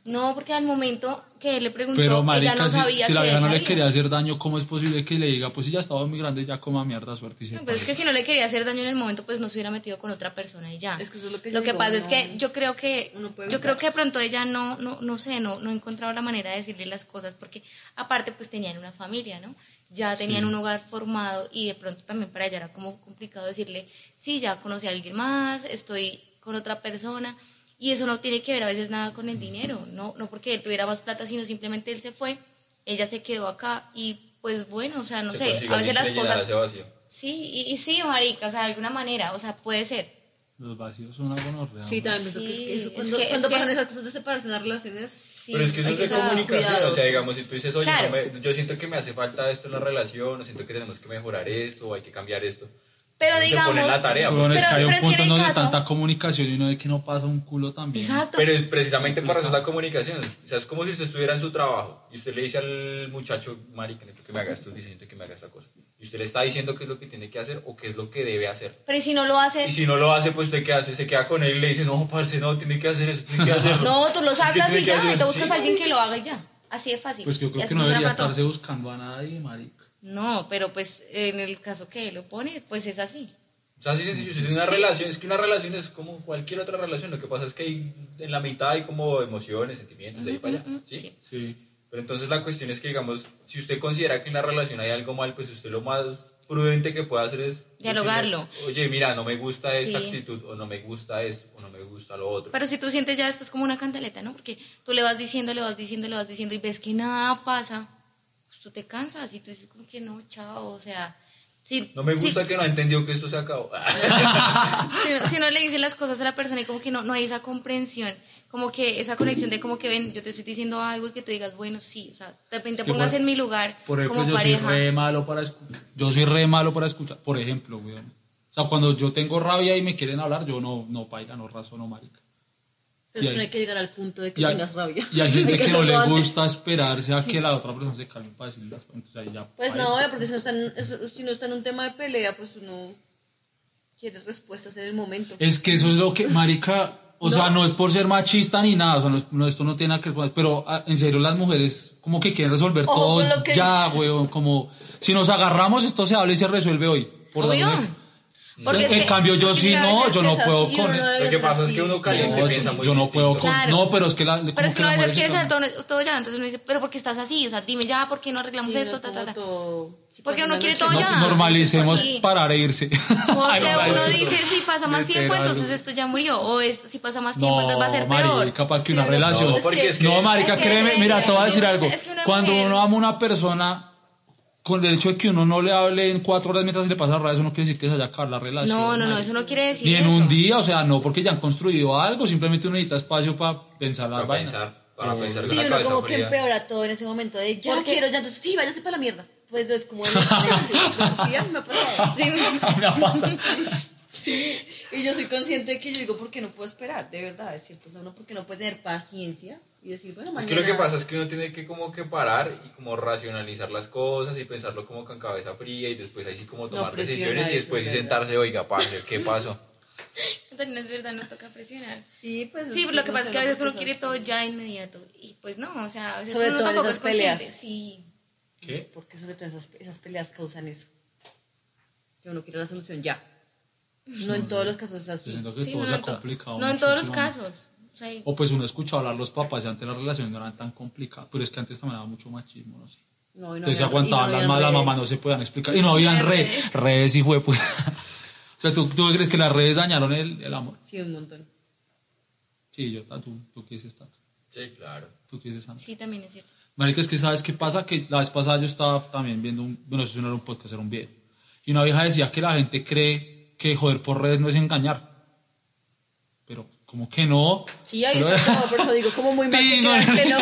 No, porque al momento que él le preguntó, Pero, marica, ella no si- sabía si, la que vieja no le quería hacer daño, ¿cómo es posible que le diga, pues si ya estaba muy grande, ya coma mierda, suerte y se No, pues es pare"? que si no le quería hacer daño en el momento, pues no se hubiera metido con otra persona y ya. Es que eso es lo que Lo que digo, pasa es que yo creo que yo creo que de pronto ella no no no sé, no no encontraba la manera de decirle las cosas porque aparte pues tenían una familia, ¿no? Ya tenían un hogar formado y de pronto también para ella era como complicado decirle, "Sí, ya conocí a alguien más, estoy con otra persona." Y eso no tiene que ver a veces nada con el dinero, no no porque él tuviera más plata, sino simplemente él se fue, ella se quedó acá y pues bueno, o sea, no Se sé, a veces las que cosas ese vacío. Sí, y, y sí, marica, o sea, de alguna manera, o sea, puede ser. Los vacíos son una gonorrea. Sí, también pienso que es que eso, Sí, cuando, es que- cuando es que- pasan esas cosas de separarse en las relaciones, Sí, Pero es que eso es de comunicación, o sea, digamos, si tú dices, oye, Claro. no me- yo siento que me hace falta esto en la relación, o siento que tenemos que mejorar esto, o hay que cambiar esto. Pero digamos, la tarea. Pero- que hay un pero es que punto en en el donde caso- tanta comunicación y uno ve que no pasa un culo también. exacto. Pero es precisamente para eso es la comunicación. O sea, es como si usted estuviera en su trabajo y usted le dice al muchacho, marica, que me haga esto, necesito que me haga esta cosa. Y usted le está diciendo qué es lo que tiene que hacer o qué es lo que debe hacer. Pero ¿y si no lo hace, Y si no lo hace, pues usted qué hace, se queda con él y le dice, no, parce, no, tiene que hacer eso, tiene que hacerlo. no, tú lo Es que sacas y ya, y te buscas sí. a alguien que lo haga y ya. Así de fácil. Pues yo creo que no debería estarse buscando a nadie, marica. No, pero pues en el caso que él lo pone, pues es así. O sea, así sencillo, si tiene una Sí. relación, es que una relación es como cualquier otra relación, lo que pasa es que hay, en la mitad hay como emociones, sentimientos, de ahí para allá, Mm, mm, ¿sí? sí. Sí. Pero entonces la cuestión es que, digamos, si usted considera que en la relación hay algo mal, pues usted lo más prudente que puede hacer es... Dialogarlo. decirle, Oye, mira, no me gusta esta Sí. actitud, o no me gusta esto, o no me gusta lo otro. Pero si tú sientes ya después como una cantaleta, ¿no? Porque tú le vas diciendo, le vas diciendo, le vas diciendo y ves que nada pasa, tú te cansas y tú dices como que no, chao, o sea... Si, No me si- gusta que no ha entendido que esto se acabó. si, si no le dice las cosas a la persona y como que no, no hay esa comprensión, como que esa conexión de como que ven, yo te estoy diciendo algo y que tú digas, bueno, sí, o sea, de repente que pongas por- en mi lugar Por ejemplo, como yo pareja. soy re malo para escuchar. Yo soy re malo para escuchar. Por ejemplo, weón. O sea, cuando yo tengo rabia y me quieren hablar, yo no, no paila, no razono, marica. Pero es que no hay- que llegar al punto de que hay, tengas rabia. y hay gente que no le gusta esperarse a que la otra persona se calme para decirle las cosas. Entonces ahí ya. Pues no, porque si no, está en, si no está en un tema de pelea, pues uno quiere respuestas en el momento. Es que eso es lo que, marica, o sea, no es por ser machista ni nada, o sea, no es- esto no tiene nada que ver pero ah, en serio las mujeres como que quieren resolver Ojo todo ya, weón, como si nos agarramos esto se habla y se resuelve hoy. Por la Obvio. mujer. Porque es en que- cambio yo porque sí no, yo no puedo con no Lo que pasa es que uno caliente No, piensa yo, muy yo no distinto. puedo con, Claro. no, pero es que la, Pero es que que uno a veces quiere saber todo, todo ya, entonces uno dice, pero ¿por qué estás así? O sea, dime ya, ¿por qué no arreglamos Sí, no esto? es Ta, ta, ta. Porque uno quiere todo No, ya. normalicemos Sí. parar e irse. Porque Ay, no, uno dice, si pasa más tiempo, entonces esto ya murió. O esto, si pasa más tiempo, No, entonces va a ser peor. para que una Sí, relación. No, porque es que... No, marica, Es que créeme, es mira, te voy a decir es algo. que una Cuando mujer- uno ama a una persona, con el hecho de que uno no le hable en cuatro horas mientras se le pasa la rabia, eso no quiere decir que se haya acabado la relación. No, no, no, eso no quiere decir Ni en eso. un día, o sea, no porque ya han construido algo, simplemente uno necesita espacio para pensar las Para vainas. pensar, para pensar Sí, la uno como que empeora todo en ese momento de ya Porque- quiero, ya entonces sí, váyase para la mierda. Pues es como el estrés. sí, a mí me ha pasado. Sí. Me ha pasado. Sí, y yo soy consciente de que yo digo, ¿por qué no puedo esperar? De verdad, es cierto. O sea, uno porque no puede tener paciencia y decir, bueno, Es mañana. que lo que pasa es que uno tiene que como que parar y como racionalizar las cosas y pensarlo como con cabeza fría y después ahí sí como tomar presiona decisiones y después sí es sentarse, oiga, parce, ¿qué pasó? También es verdad, nos toca presionar. Sí, pues. Sí, pero lo que no pasa es que a veces uno quiere es todo ya inmediato. Y pues no, o sea, a veces Sobre uno todo en tampoco es esas peleas. consciente. Sí. ¿Qué? Porque sobre todo esas, esas peleas causan eso. Que uno quiere la solución ya. No en todos los casos es así. Sí, todo no, en to- complicado. no en todos los casos. O sea, y- O pues uno escucha hablar los papás y antes las relaciones no eran tan complicadas, pero es que antes también había mucho machismo, no sé. No, y no Entonces se había- aguantaban y no las, habían ma- las redes. mamás, no se podían explicar. Y no habían habían redes, redes. redes, hijo de puta. O sea, ¿tú, tú crees que las redes dañaron el, el amor? Sí, un montón. Sí, yo, tú, tú qué dices, Tato? Sí, claro. ¿Tú qué dices, Sandra? sí, también es cierto. Marica, es que ¿sabes qué pasa? Que la vez pasada yo estaba también viendo un... Bueno, eso no era un podcast, era un video. Y una vieja decía que la gente cree que joder por redes no es engañar. Pero, como que no? Sí, ahí Pero- está todo, por eso digo, como muy mal que Sí, no.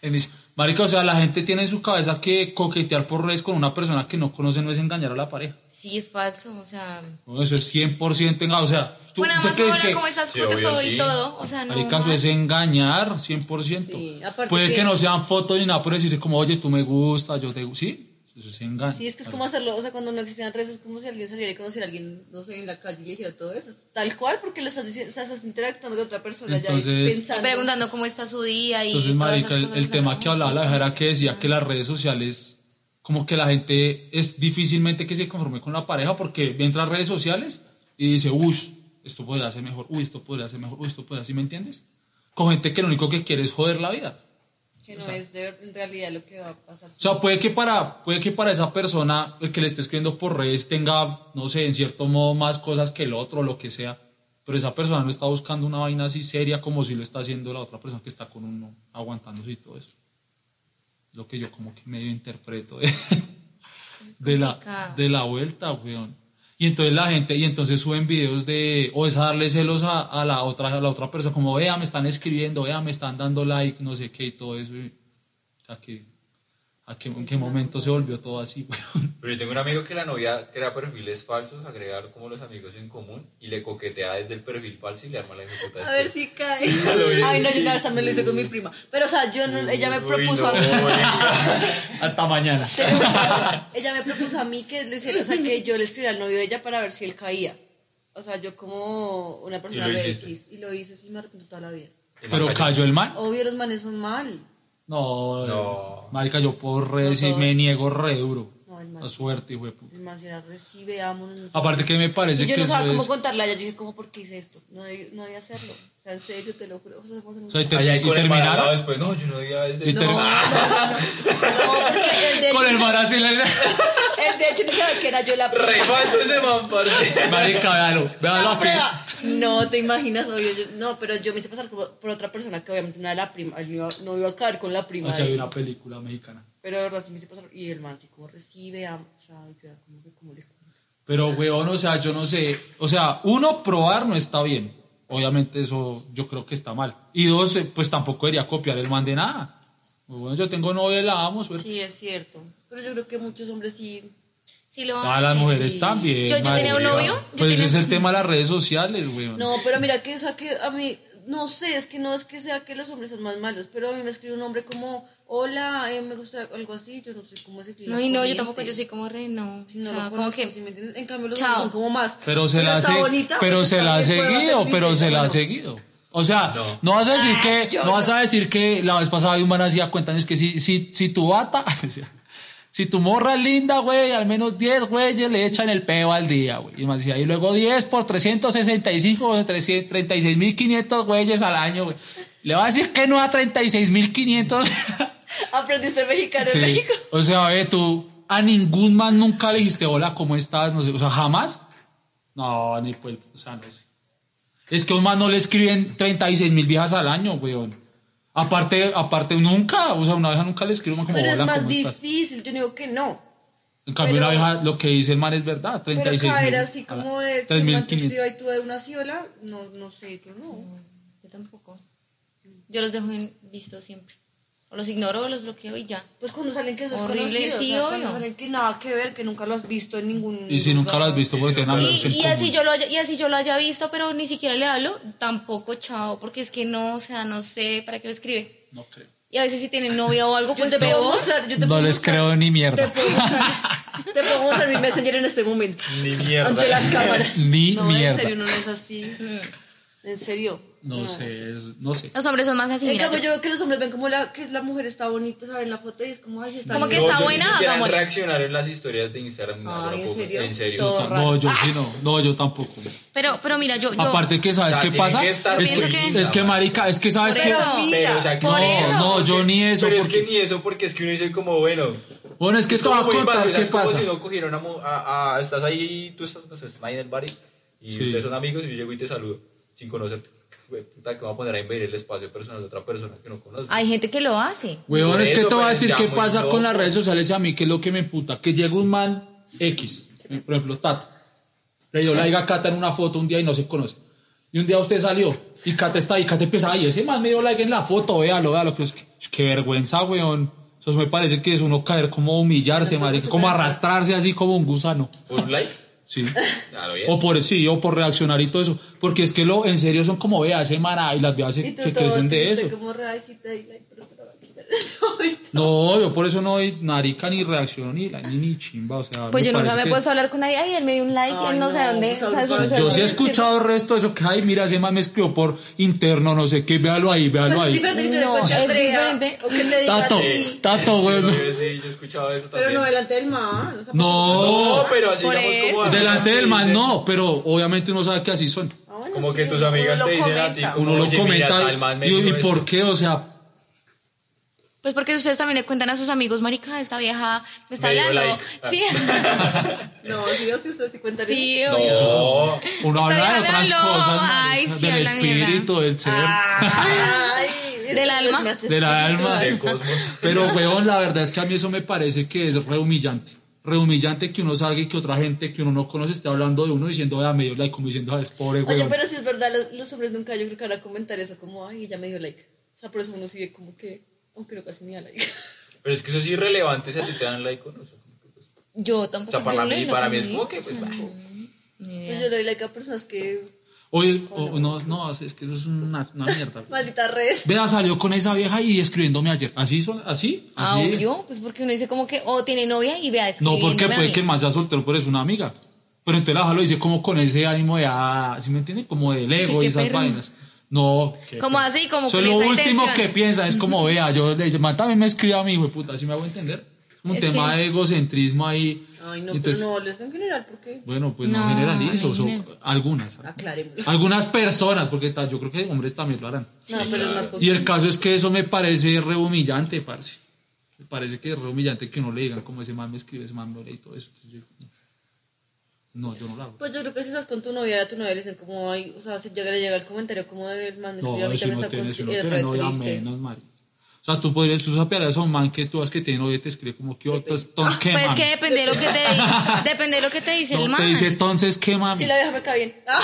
que Marica, o sea, la gente tiene en su cabeza que coquetear por redes con una persona que no conoce no es engañar a la pareja. Sí, es falso, o sea... No, eso es 100% engañar. O sea, ¿tú, Bueno, además hola, que ¿cómo estás? Sí, ¿Cómo te obvio, sí. y todo? O sea, no... Marica, eso es engañar 100%. Sí, aparte Puede que... que- no sean fotos ni nada, pero decirse como, oye, tú me gustas, yo te gusto. Sí, eso es engaño. Sí, es que es como hacerlo, o sea, cuando no existían redes, es como si alguien saliera y conociera a alguien, no sé, en la calle y le dijera todo eso. Tal cual, porque lo estás diciendo, o sea, estás interactuando con otra persona ya Entonces- es Y pensando. preguntando cómo está su día y Entonces, marica, el, el tema que hablaba la era que decía que las redes sociales, como que la gente es difícilmente que se conforme con la pareja porque entra a redes sociales y dice, uy, esto podría ser mejor, uy, esto podría ser mejor, uy, esto podría ser, ¿me entiendes? Con gente que lo único que quiere es joder la vida. Que no es de, en realidad lo que va a pasar. O sea, puede que para, puede que para esa persona, el que le esté escribiendo por redes, tenga, no sé, en cierto modo más cosas que el otro, lo que sea. Pero esa persona no está buscando una vaina así seria como si lo está haciendo la otra persona que está con uno, aguantándose y todo eso. Lo que yo como que medio interpreto de, de la, de la vuelta, weón. Y entonces la gente, y entonces suben videos de, o es darle celos a, a la otra, a la otra persona, como, vea, me están escribiendo, vea, me están dando like, no sé qué y todo eso. y- o sea que ¿A qué, ¿En qué momento se volvió todo así? Pero yo tengo un amigo que la novia crea perfiles falsos, agrega como los amigos en común y le coquetea desde el perfil falso y le arma la ejecuta A ver si cae. Ay, no, yo una vez también lo hice con mi prima. Pero, o sea, yo no, ella me propuso a mí. Hasta mañana. ella me propuso a mí que lo hiciera, o sea, que yo le escribiera al novio de ella para ver si él caía. O sea, yo como una persona ¿Y de? X. Y lo hice, sí, me arrepiento toda la vida. Pero cayó el man. Obvio, los manes son mal. No, No. marica, yo por redes No y me niego re duro. No, el man. A suerte, hijo de puta. El man si era recibe, vámonos. no. Aparte que me parece Y yo que no sabía cómo es... contarle a ella. Yo dije, ¿cómo por qué hice esto? No debí, no debía hacerlo. O sea, en serio, te lo juro. O sea, vamos a hacer un O sea, y te- ¿Y el terminaron? lado después, no, yo no había desde Y ter- No, porque él de, Con el así, le- él de hecho no sabía que era yo la Re falso ese man, parce. Marica, véalo, véalo La aquí. prueba. No te imaginas, obvio. yo- no, pero yo me hice pasar por, por otra persona que obviamente no era la prima. iba- no iba a caer con la prima. O sea, hay una película mexicana. Pero de verdad sí me hice pasar. Y el man, sí, como recibe, am- o sea, yo era como que, como le cuento. Pero, weón, o sea, yo no sé. O sea, uno, probar no está bien. Obviamente eso yo creo que está mal. Y dos, eh, pues tampoco debería copiar el man de nada. Bueno, yo tengo novia la amo, suerte. Sí, es cierto. Pero yo creo que muchos hombres sí. Sí lo A hacen. las mujeres sí. también. Yo- yo tenía un novio, Pues tenía- ese es el tema de las redes sociales, weón. No, pero mira que, o sea, que a mí, no sé, es que no es que sea que los hombres son más malos, pero a mí me escribe un hombre como, hola, eh, me gusta algo así, yo no sé cómo es el No, y no, yo tampoco, yo soy como re, no. Si no o sea, lo como que... ¿sí me entiendes? En cambio, los Chao. hombres son como más. Pero se la se- bonita, pero pues se la ha seguido, pero se la ha seguido. O sea, no, No. vas a decir Ah, que, no vas a decir que la vez pasada un man hacía cuenta, es que si, si, si tu bata, si tu morra es linda, güey, al menos 10 güeyes le echan el peo al día, güey. Y luego 10 por 365, o 36.500 güeyes al año, güey. Le va a decir que no a 36.500. Aprendiste mexicano Sí. en México. O sea, ve, tú a ningún man nunca le dijiste hola, ¿cómo estás? No sé, o sea, jamás. No, ni pues, o sea, no sé. Es que a un man no le escriben 36 mil viejas al año, weón. Aparte, aparte, nunca, o sea, una vieja nunca le escribe como Pero es más ¿cómo estás? difícil, yo digo que no. En cambio, pero- una vieja, lo que dice el man es verdad, Pero 36 caer mil. así como de que un man te 3.500. escriba y tú de una sí, hola, no, no sé, yo no. Yo tampoco. Yo los dejo en visto siempre. O los ignoro o los bloqueo y ya. Pues cuando salen que es Horrible, desconocido, sí, o sea, obvio. salen que nada que ver, que nunca lo has visto en ningún Y si nunca lo has visto, porque tienen Y, y así yo lo haya, y así yo lo haya visto, pero ni siquiera le hablo, tampoco chao, porque es que no, o sea, no sé para qué me escribe. No creo. Y a veces si tienen novia o algo, Yo pues te puedo mostrar, yo te No puedo les mostrar- creo ni Te mierda. puedo mostrar, te puedo mostrar mi messenger en este momento. Ni mierda. Ante las cámaras. Ni no, mierda. en serio, no, no es así. Mm. En serio. No sé, es- no sé. Los hombres son más así, En cambio, yo- yo veo que los hombres ven como la, que la mujer está bonita, saben la foto y es como, ay, está Como que está yo buena, ni siquiera hagámosle. reaccionar en las historias de Instagram. no, Ay, yo ¿en serio? En serio. Todo No, raro. yo sí no. No, yo tampoco. Pero, pero mira, yo, yo Aparte que, ¿sabes O sea, qué pasa? que estar es, que, que- es que, marica, es que, ¿sabes qué? Pero, o sea, que- Por no, eso. no, yo ni eso. Pero es porque- que ni eso, porque es que uno dice como, bueno. Bueno, es que es te voy como a contar qué es pasa. si no mu- a, estás ahí, tú estás, no sé, ahí en el bar y, ustedes son amigos y yo llego y te saludo sin conocerte. Puta, que me voy a poner a invadir el espacio personal de otra persona que no conozco. hay gente que lo hace. Weón, es que te voy a pero decir qué pasa con las redes sociales a mí, que es lo que me emputa. Que llega un man X, por ejemplo, Tata. Le dio like a Cata en una foto un día y no se conoce. Y un día usted salió y Cata está ahí, Cata empieza, ay, ese man me dio like en la foto, véalo, véalo. Que es que- qué vergüenza, weón. Eso me parece que es uno caer como humillarse, marica, como arrastrarse así como un gusano. ¿Por un like? Sí. Claro, bien. O por sí, o por reaccionar y todo eso. Porque es que lo, en serio son como vea ese man y las veas Y se, tú se todo crecen de eso. como, "Ay, sí No, yo por eso no doy narica ni reacción ni, la- ni, ni chimba. O sea, Pues yo nunca me he que- puesto a hablar con nadie. Ay, él me dio un like, Ay, él no, sé no, dónde. pues, o sea, algo eso no Yo sí he escuchado el resto de eso, que ay, mira, ese man me escribió por interno, no sé qué, véalo ahí, véalo Pues es ahí. diferente que te No, es diferente. O que Tato, tato, güey. no, yo sí, yo he escuchado eso pero no delante del man. sea, No. No, pero así Por digamos como. Delante del man no, pero obviamente uno sabe que así son. Ah, bueno, Como que tus amigas te dicen a ti, Uno lo comenta y, por qué, o sea, Pues porque ustedes también le cuentan a sus amigos, marica, esta vieja me está hablando. like. Sí, No, sí, yo sí, usted sí cuenta sí, obvio. No. uno Esta habla de otras habló. cosas, Ay, sí, del espíritu, del ser. Ay, Del alma. Del alma. De espiritual. Cosmos. Pero, weón, la verdad es que a mí eso me parece que es re humillante. Re humillante que uno salga y que otra gente que uno no conoce esté hablando de uno diciendo, vea, me dio like, como diciendo, "Ah, es pobre, Oye, weón. pero si es verdad, los, los hombres nunca yo creo que van a comentar eso como, ay, ella me dio like. O sea, por eso uno sigue como que, aunque no casi ni da like. Pero es que eso es irrelevante si a ti te dan like o no. O que, pues, Yo o tampoco. sea, para mí, para mí es como que, pues, Pues yo le doy like a personas que. Oye, o- no, no, es que eso es una, una mierda. Maldita red. Vea, salió con esa vieja y escribiéndome ayer. ¿Así? son- ¿Así? Ah, ¿Así? obvio, pues porque uno dice como que, o tiene novia y vea, No, porque escribiéndome a puede mí. que el man sea soltero, pero es una amiga. Pero entonces la lo dice como con ese ánimo de, ah, ¿sí me entiende? Como del ego qué y esas perro. vainas. No. Como así, como Eso es lo último intención. que piensa, es como, vea, yo le man también me escribe a mí, hijo de puta, ¿sí me hago entender? Un Es tema que- de egocentrismo ahí. Ay, no, Entonces, pero no hables en general, ¿por qué? Bueno, pues no, No, generalizo, no son algunas. Aclaremos. Algunas personas, porque tal, yo creo que hombres también lo harán. No, pero es más Y el caso es que eso me parece re humillante, parce. Me parece que es re humillante que no le digan como ese man me escribe, ese man me lee y todo eso. Entonces yo, no, yo no lo hago. Pues yo creo que si estás con tu novia, a tu novia le dicen como, ay, o sea, si llega, le llega el comentario como el man me escribió a No, mí si no con si no novia, menos. O sea, tú podrías, sapearías a un man que tú vas que tiene novia y te escribe como que entonces, entonces qué Pues que depende de lo que te, depende de lo que te dice el No, man. te dice entonces qué mami. Si la vieja me cae bien. ¡Ah!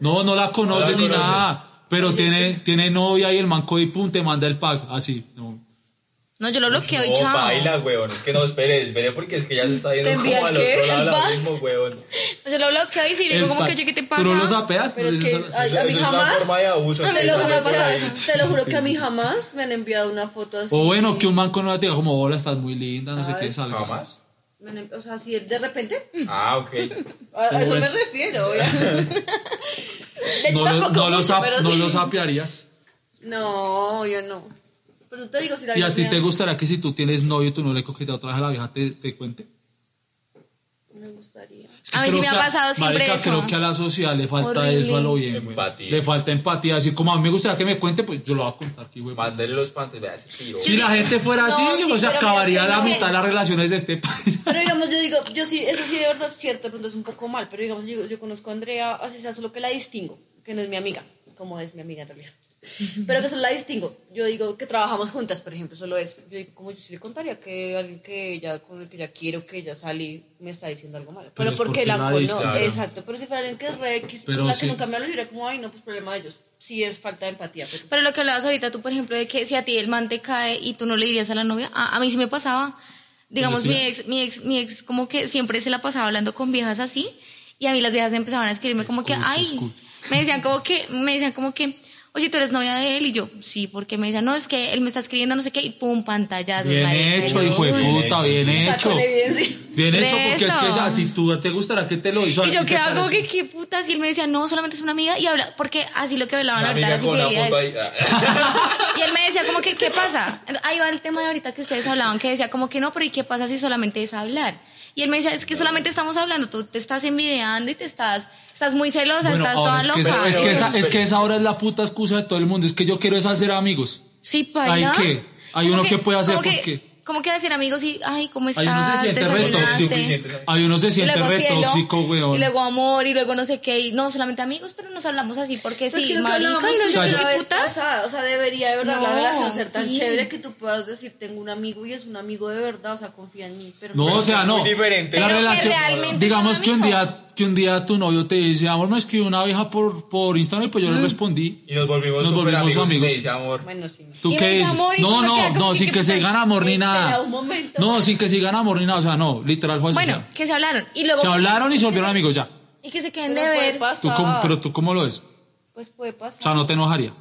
No, no la conoce No la ni conoces. nada. Pero tiene, tiene novia y el man y pum te manda el pack. Así. No. No, yo lo bloqueo y No, chao. baila, weón. Es que no, espere, espere, porque es que ya se está yendo ¿Te envía como el al qué? otro lado ¿El ahora mismo, weón. Yo lo bloqueo y si le digo como que, oye, ¿qué te pasa? ¿Tú no lo sapeas? Pero es ¿No que a, mí eso es una jamás. forma de abuso. A mí que lo que me ahí. eso. Te lo juro que a mí jamás me han enviado una foto así. O bueno, que un man con una te diga como, hola, estás muy linda, no sé Ay. qué, salga. ¿Jamás? Envi- O sea, si de repente. Ah, ok. A, a eso me refiero, obviamente. De hecho, No, lo- tampoco no, lo, mucho, pero no sí. lo sapearías. No, yo no. Por eso te digo, si la ¿Y a ti me te gustaría que si tú tienes novio y tú no le coqueteas otra vez a la vieja, te, te cuente? Me gustaría. Es que A mí sí creo me ha que a- pasado siempre marica, eso. creo que a la sociedad le falta Horrible. eso a lo bien, güey. Empatía. Le falta empatía. Así como a mí me gustaría que me cuente, pues yo lo voy a contar aquí, güey. Mándale los pantalones, vea ese tiro. Si la gente fuera así, No, sí, pues, se acabaría la mitad de las relaciones de este país. Pero digamos, yo digo, yo sí, eso sí de verdad es cierto, de pronto es un poco mal, pero digamos, yo, yo conozco a Andrea, así sea, solo que la distingo, que no es mi amiga, como es mi amiga en realidad. Pero que solo la distingo. Yo digo que trabajamos juntas, por ejemplo, solo eso. Yo digo, como yo sí le contaría que alguien que ella, con el que ella quiero que ella sale me está diciendo algo malo. Pero, porque porque la, conozco. claro. Exacto. Pero si fuera alguien que es re X, la sí. que nunca me hablo, yo diría como, ay, no, pues problema de ellos. Sí es falta de empatía. Pero... Pero lo que hablabas ahorita tú, por ejemplo, de que si a ti el man te cae y tú no le dirías a la novia, a, a mí sí me pasaba. Digamos, mi ex, mi ex, mi ex como que siempre se la pasaba hablando con viejas así y a mí las viejas me empezaban a escribirme como que, ay, me decían como que, me decían como que, oye, tú eres novia de él y yo, sí, porque me decían, no, es que él me está escribiendo no sé qué y pum, pantallazos, Bien marica, hecho, hijo de puta, bien hecho. Bien hecho, porque es que esa actitud te gustará que te lo hizo. Y yo ¿qué quedaba como que, qué putas, y él me decía, no, solamente es una amiga, y habla, porque así lo que hablaban ahorita las infidelidades. Y él me decía como que, ¿qué pasa? Ahí va el tema de ahorita que ustedes hablaban, que decía como que no, pero ¿y qué pasa si solamente es hablar? Y él me decía, es que solamente estamos hablando, tú te estás envidiando y te estás, estás muy celosa, Bueno, estás toda es, que loca. esa, es, que esa, es que esa ahora es la puta excusa de todo el mundo. Es que yo quiero es hacer amigos. Sí, para ¿Hay qué? Hay uno que puede hacer como que, porque- como que decir amigos y, ay, ¿cómo estás? uno se siente re tóxico. Hay uno se siente re cielo, tóxico, weón. y luego amor, y luego no sé qué, y no, solamente amigos, pero nos hablamos así porque Pero es sí, que que marica, y no sé O sea, qué putas. o sea, debería de verdad la relación ser tan sí. chévere que tú puedas decir, tengo un amigo y es un amigo de verdad, o sea, confía en mí. Pero No, o sea, no. muy diferente. La Pero que relación, realmente digamos que un día que un día tu novio te dice, amor, me escribió una vieja por, por Instagram y pues yo le respondí. Y nos volvimos Nos volvimos amigos, y me amigos. dice amor. Bueno, sí. ¿Tú Y qué me dice, dices? amor, y No, no, no, que, sin ¿qué que se putas? gane amor ni nada. No, sin que se gane amor ni nada. O sea, no, literal fue así. Bueno, que se hablaron. Y luego se que hablaron y se que volvieron amigos ya. Y que se queden de ver. pasar. ¿Tú cómo, pero tú cómo lo ves? Pues puede pasar. O sea, no te enojaría.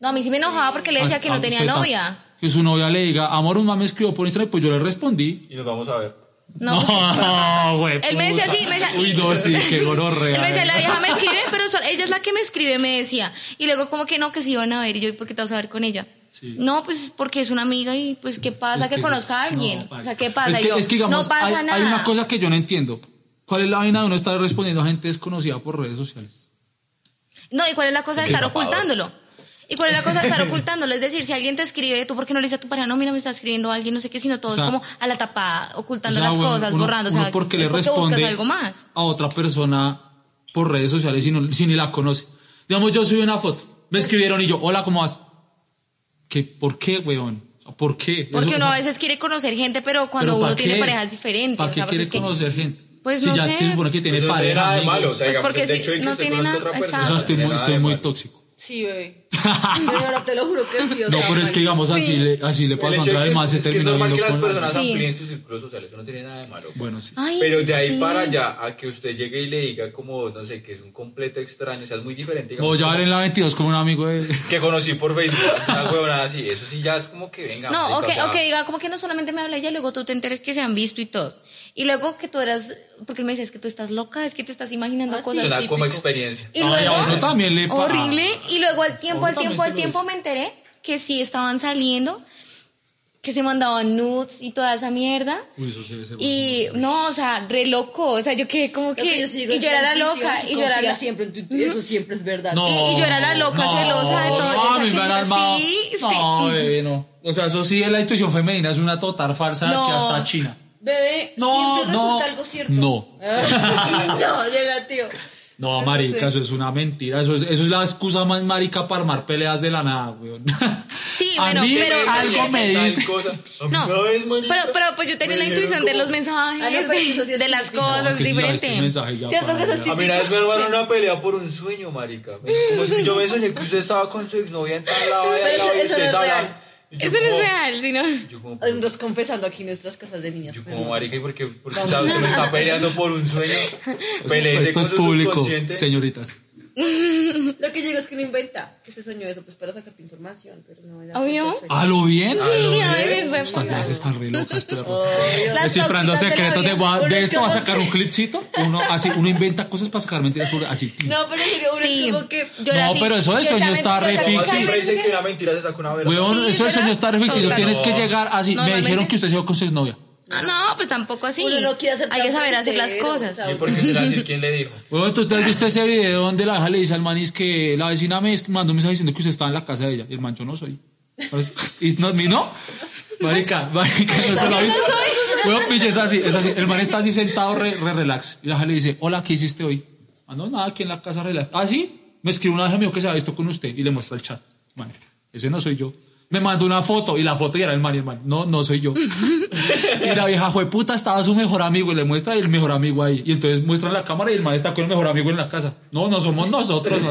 No, a mí sí me enojaba porque le decía que no a tenía novia. Que su novia le diga, amor, un me escribió por Instagram y pues yo le respondí. Y nos vamos a ver. No, pues, No, güey. Él me decía así, me decía, Uy, no, sí, qué gonorrea. Él me decía, la vieja me escribe, pero ella es la que me escribe, me decía. Y luego como que no, que se iban a ver. Y yo, ¿y por qué te vas a ver con ella? Sí. No, pues porque es una amiga y pues ¿qué pasa? Es que, que- conozca a alguien. no, o sea, ¿qué pasa? Es que, Y yo, es que, digamos, no pasa hay, nada. hay una cosa que yo no entiendo. ¿Cuál es la vaina de uno estar respondiendo a gente desconocida por redes sociales? No, ¿y cuál es la cosa de estar tapador. ocultándolo? ¿Y cuál es la cosa de estar ocultándolo? Es decir, si alguien te escribe, ¿tú por qué no le dices a tu pareja? No, mira, me está escribiendo alguien, no sé qué, sino todo O sea, es como a la tapada, ocultando O sea, las cosas, uno- borrando. o uno sea, porque le porque responde buscas algo más. a otra persona por redes sociales si, no, si ni la conoce. Digamos, yo subí una foto, me escribieron y yo, hola, ¿cómo vas? ¿Qué, ¿Por qué, weón? ¿Por qué? Porque Eso- uno a veces quiere conocer gente, pero cuando ¿pero pa' uno tiene parejas diferentes. ¿Para o qué sea, porque quiere que- conocer gente? Pues si no ya sé. se supone que tiene Pues no tiene pareja, nada de amigos. malo. O sea, Pues porque hecho que no tiene nada- otra persona. exacto. O sea, no estoy muy, estoy muy tóxico. Sí, bebé. Señora, te lo juro que sí. o No, sea, pero es que digamos así Sí. le, así le El pasó a Andrade más es, se es que es normal que las personas Sí. amplíen sus círculos sociales, eso no tiene nada de malo. pues. Bueno, sí. Ay, Pero de ahí sí. para allá, a que usted llegue y le diga como, no sé, que es un completo extraño, o sea, es muy diferente. digamos, Voy a como ver en la 22 como un amigo de... Que conocí por Facebook, una huevonada así, eso sí ya es como que venga. No, ok, o sea, ok, diga como que no solamente me habla ella, luego tú te enteres que se han visto y todo. Y luego que tú eras, porque él me dice, es que tú estás loca, es que te estás imaginando Ah, sí. cosas. Suena típico. como experiencia. Y Ay, luego, a uno también le horrible, y luego al tiempo, al tiempo, al sí tiempo me enteré que sí estaban saliendo, que se mandaban nudes y toda esa mierda. Uy, eso sí ser Y no, o sea, re loco, o sea, yo quedé como que, que yo sí digo y yo era la loca, y yo era la, siempre en tu intu- Eso siempre es verdad. No, Y- y yo era la loca celosa de todo. No, Yo me armado. sí, sí. No, bebé, no. O sea, eso sí es la intuición femenina, es una total farsa No. que hasta China. Bebé, No, siempre no, resulta algo cierto. no. no, llega, tío. No, marica, sí. eso es una mentira. Eso es, eso es la excusa más marica para armar peleas de la nada, weón. Sí, A bueno, mí pero algo es que- me dice. cosa. A mí No, marica, pero, pero pues yo tenía la intuición de como- los mensajes, no, sí de, de las cosas, No, es que si ya diferente. este Cierto que eso es A mí una vez me armaron una pelea por un sueño, marica. Como que yo me soñé que usted estaba con su exnovia en tal lado y al lado y eso no es real. Y yo Eso no es como- real, sino... Como, Andas confesando aquí en nuestras casas de niñas. yo pues, como no. marica, ¿y por qué? Porque usted me está peleando por un sueño. Peleese Esto con es público, señoritas. Lo que llega es que no inventa, que se soñó eso, pues para sacarte información, pero no era Obvio. sueño. ¿A lo bien? Sí, a veces fue Estas viejas están re locas, perro. Obvio. Las Descifrando tóxicas secretos de, a- de es esto va a como sacar que- un clipcito. Uno, así, uno inventa cosas para sacar mentiras así. No, pero es que uno Sí, es como que... yo era No, así, pero eso del sueño esa está re Mi mamá ficti. siempre esa dice que una mentira se saca una verdad. Weón, Sí, eso del ¿verdad? sueño está re ficticio. Total. Tienes que llegar así. Me Normalmente- dijeron que usted se iba con su exnovia. Ah, no, pues tampoco así. Uno no quiere hacer Hay que saber hacer las cosas. ¿Y por qué será así? ¿Quién le dijo? Weón, ¿tú te has visto ese video donde la hija le dice al man es que la vecina me mandó un mensaje diciendo que usted estaba en la casa de ella? Y el man, yo no soy. ¿It's not me, no? Marica, marica, no se lo ha visto. Weón, pille, es así, es así. El man está así sentado, re, re relax. Y la hija le dice, hola, ¿qué hiciste hoy? Ah, no, nada, aquí en la casa relax. Ah, sí, me escribió una hija mío que se ha visto con usted y le muestra el chat. Man, ese no soy yo. Me mandó una foto y la foto ya era el man y el man, no, no soy yo. Y la vieja fue puta, estaba su mejor amigo y le muestra el mejor amigo ahí. Y entonces muestran la cámara y el man está con el mejor amigo en la casa. No, no somos nosotros. no.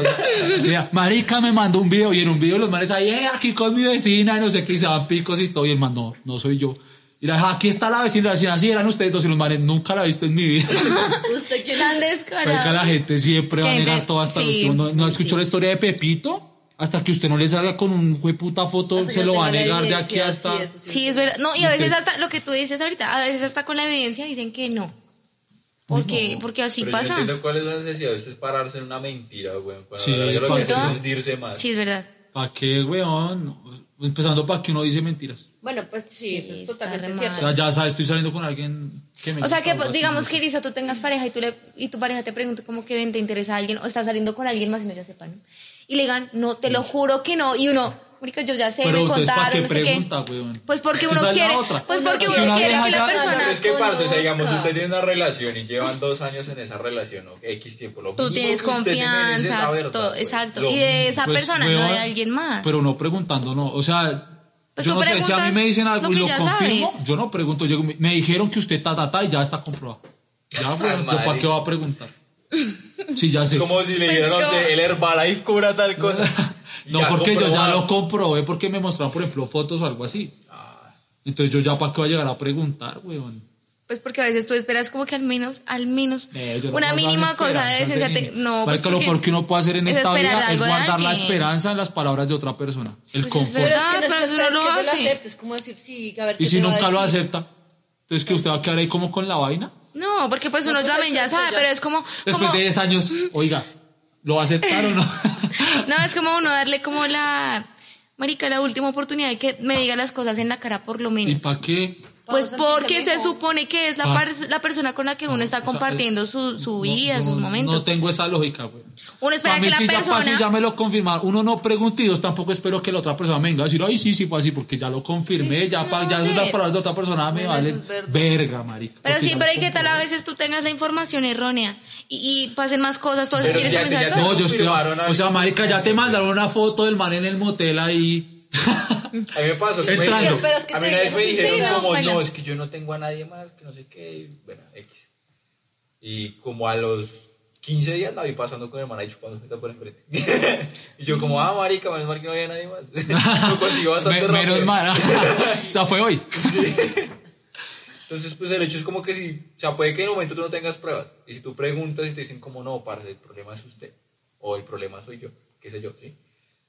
Mira, marica me mandó un video y en un video los manes ahí, eh, aquí con mi vecina y no sé qué, y se dan picos y todo. Y el man, no, no soy yo. Y la vieja, aquí está la vecina, la vecina, sí, eran ustedes dos y los manes, nunca la he visto en mi vida. ¿Usted quién Tan es? Marica, la gente siempre va a negar todo hasta el sí, último. ¿No, no sí. escuchó la historia de Pepito? Hasta que usted no le salga con un puta foto, Hasta se lo no va a negar de aquí hasta... sí, eso sí. Sí, es verdad. No, y a veces hasta lo que tú dices ahorita, a veces hasta con la evidencia dicen que no. Porque, porque así Pero yo pasa. no entiendo cuál es la necesidad esto es pararse en una mentira, güey. Para Sí, la lo que es hundirse más. Sí, es verdad. ¿Para qué, weón? No, Empezando para que uno dice mentiras. Bueno, pues sí, Sí, eso es totalmente re O cierto. sea, ya sabes, estoy saliendo con alguien que me O sea que digamos no que. Lizo, tú tengas pareja y tú le, y tu pareja te pregunta como que ven, te interesa alguien o estás saliendo con alguien más y no ya sepan. Y le digan, no, te lo juro que no. Y uno, marica, yo ya sé, Pero me entonces, ¿para contaron, qué no sé qué. Pues porque uno quiere, pues porque Si uno una quiere que la persona es que, parce, o sea, digamos, usted tiene una relación y llevan dos años en esa relación, o X tiempo. Lo tú tienes confianza, verdad, todo, exacto. Lo Y de esa Pues, persona, no de alguien más. Pero no preguntando, no. O sea, Pues yo no sé, si a mí me dicen algo lo y lo confirmo, sabes. yo no pregunto. Yo, me me dijeron que usted ta, ta, ta y ya está comprobado. Ya, weón, ¿yo para qué voy a preguntar? Sí, ya sé. Es como si le dijeran el Herbalife cobra tal cosa. No, porque yo ya lo comprobé porque me mostraron, por ejemplo, fotos o algo así. Ah, Entonces yo ya para qué voy a llegar a preguntar, weón. Pues porque a veces tú esperas como que al menos, al menos, Eh, no una mínima cosa de te- No, pues lo porque peor que uno puede hacer en es esta vida es guardar la esperanza en las palabras de otra persona. El Pues es confort. Pero es que no pero es no lo lo hace. aceptes, como decir, sí, a ver Y qué si nunca lo acepta, entonces que usted va a quedar ahí como con la vaina. No, porque pues No, uno también ya sabe, ya- pero es como, Después como de 10 años, oiga, ¿lo va a aceptar o no? no, es como uno darle como la, marica, la última oportunidad de que me diga las cosas en la cara por lo ¿Y menos. para qué? Pues porque se supone que es la, Ah. par- la persona con la que uno No, está o sea, compartiendo su, su No, vida, no, sus momentos. No tengo esa lógica, güey. Uno espera mí que la sí ya pasó persona... y ya me lo confirmaron. Uno no pregunta y dos tampoco espero que la otra persona me venga a decir, ay, sí, sí fue así, porque ya lo confirmé, Sí, sí, ya, sí, pa- no ya a las palabras de otra persona me verdad. verga, marica. Pero sí, ya pero hay que tal a veces tú tengas la información errónea y, y pasen más cosas, tú a veces Pero quieres ya te- comenzar ya. No, yo estoy. O sea, marica, ya te mandaron una foto del man en el motel ahí. A mí me pasó que me a mí una vez me dijeron Sí, no, como, baila. no, es que yo no tengo a nadie más, que no sé qué, y bueno, X. Y como a los 15 días la vi pasando con el man ahí chupando por enfrente. y yo como, ah, marica, menos mal que no había nadie más. Lo consiguió bastante Me- rápido. menos mal. o sea, fue hoy. Sí. Entonces, pues el hecho es como que si, o sea, puede que en el momento tú no tengas pruebas. Y si tú preguntas y te dicen como, no, parce, el problema es usted. O el problema soy yo, qué sé yo, ¿sí?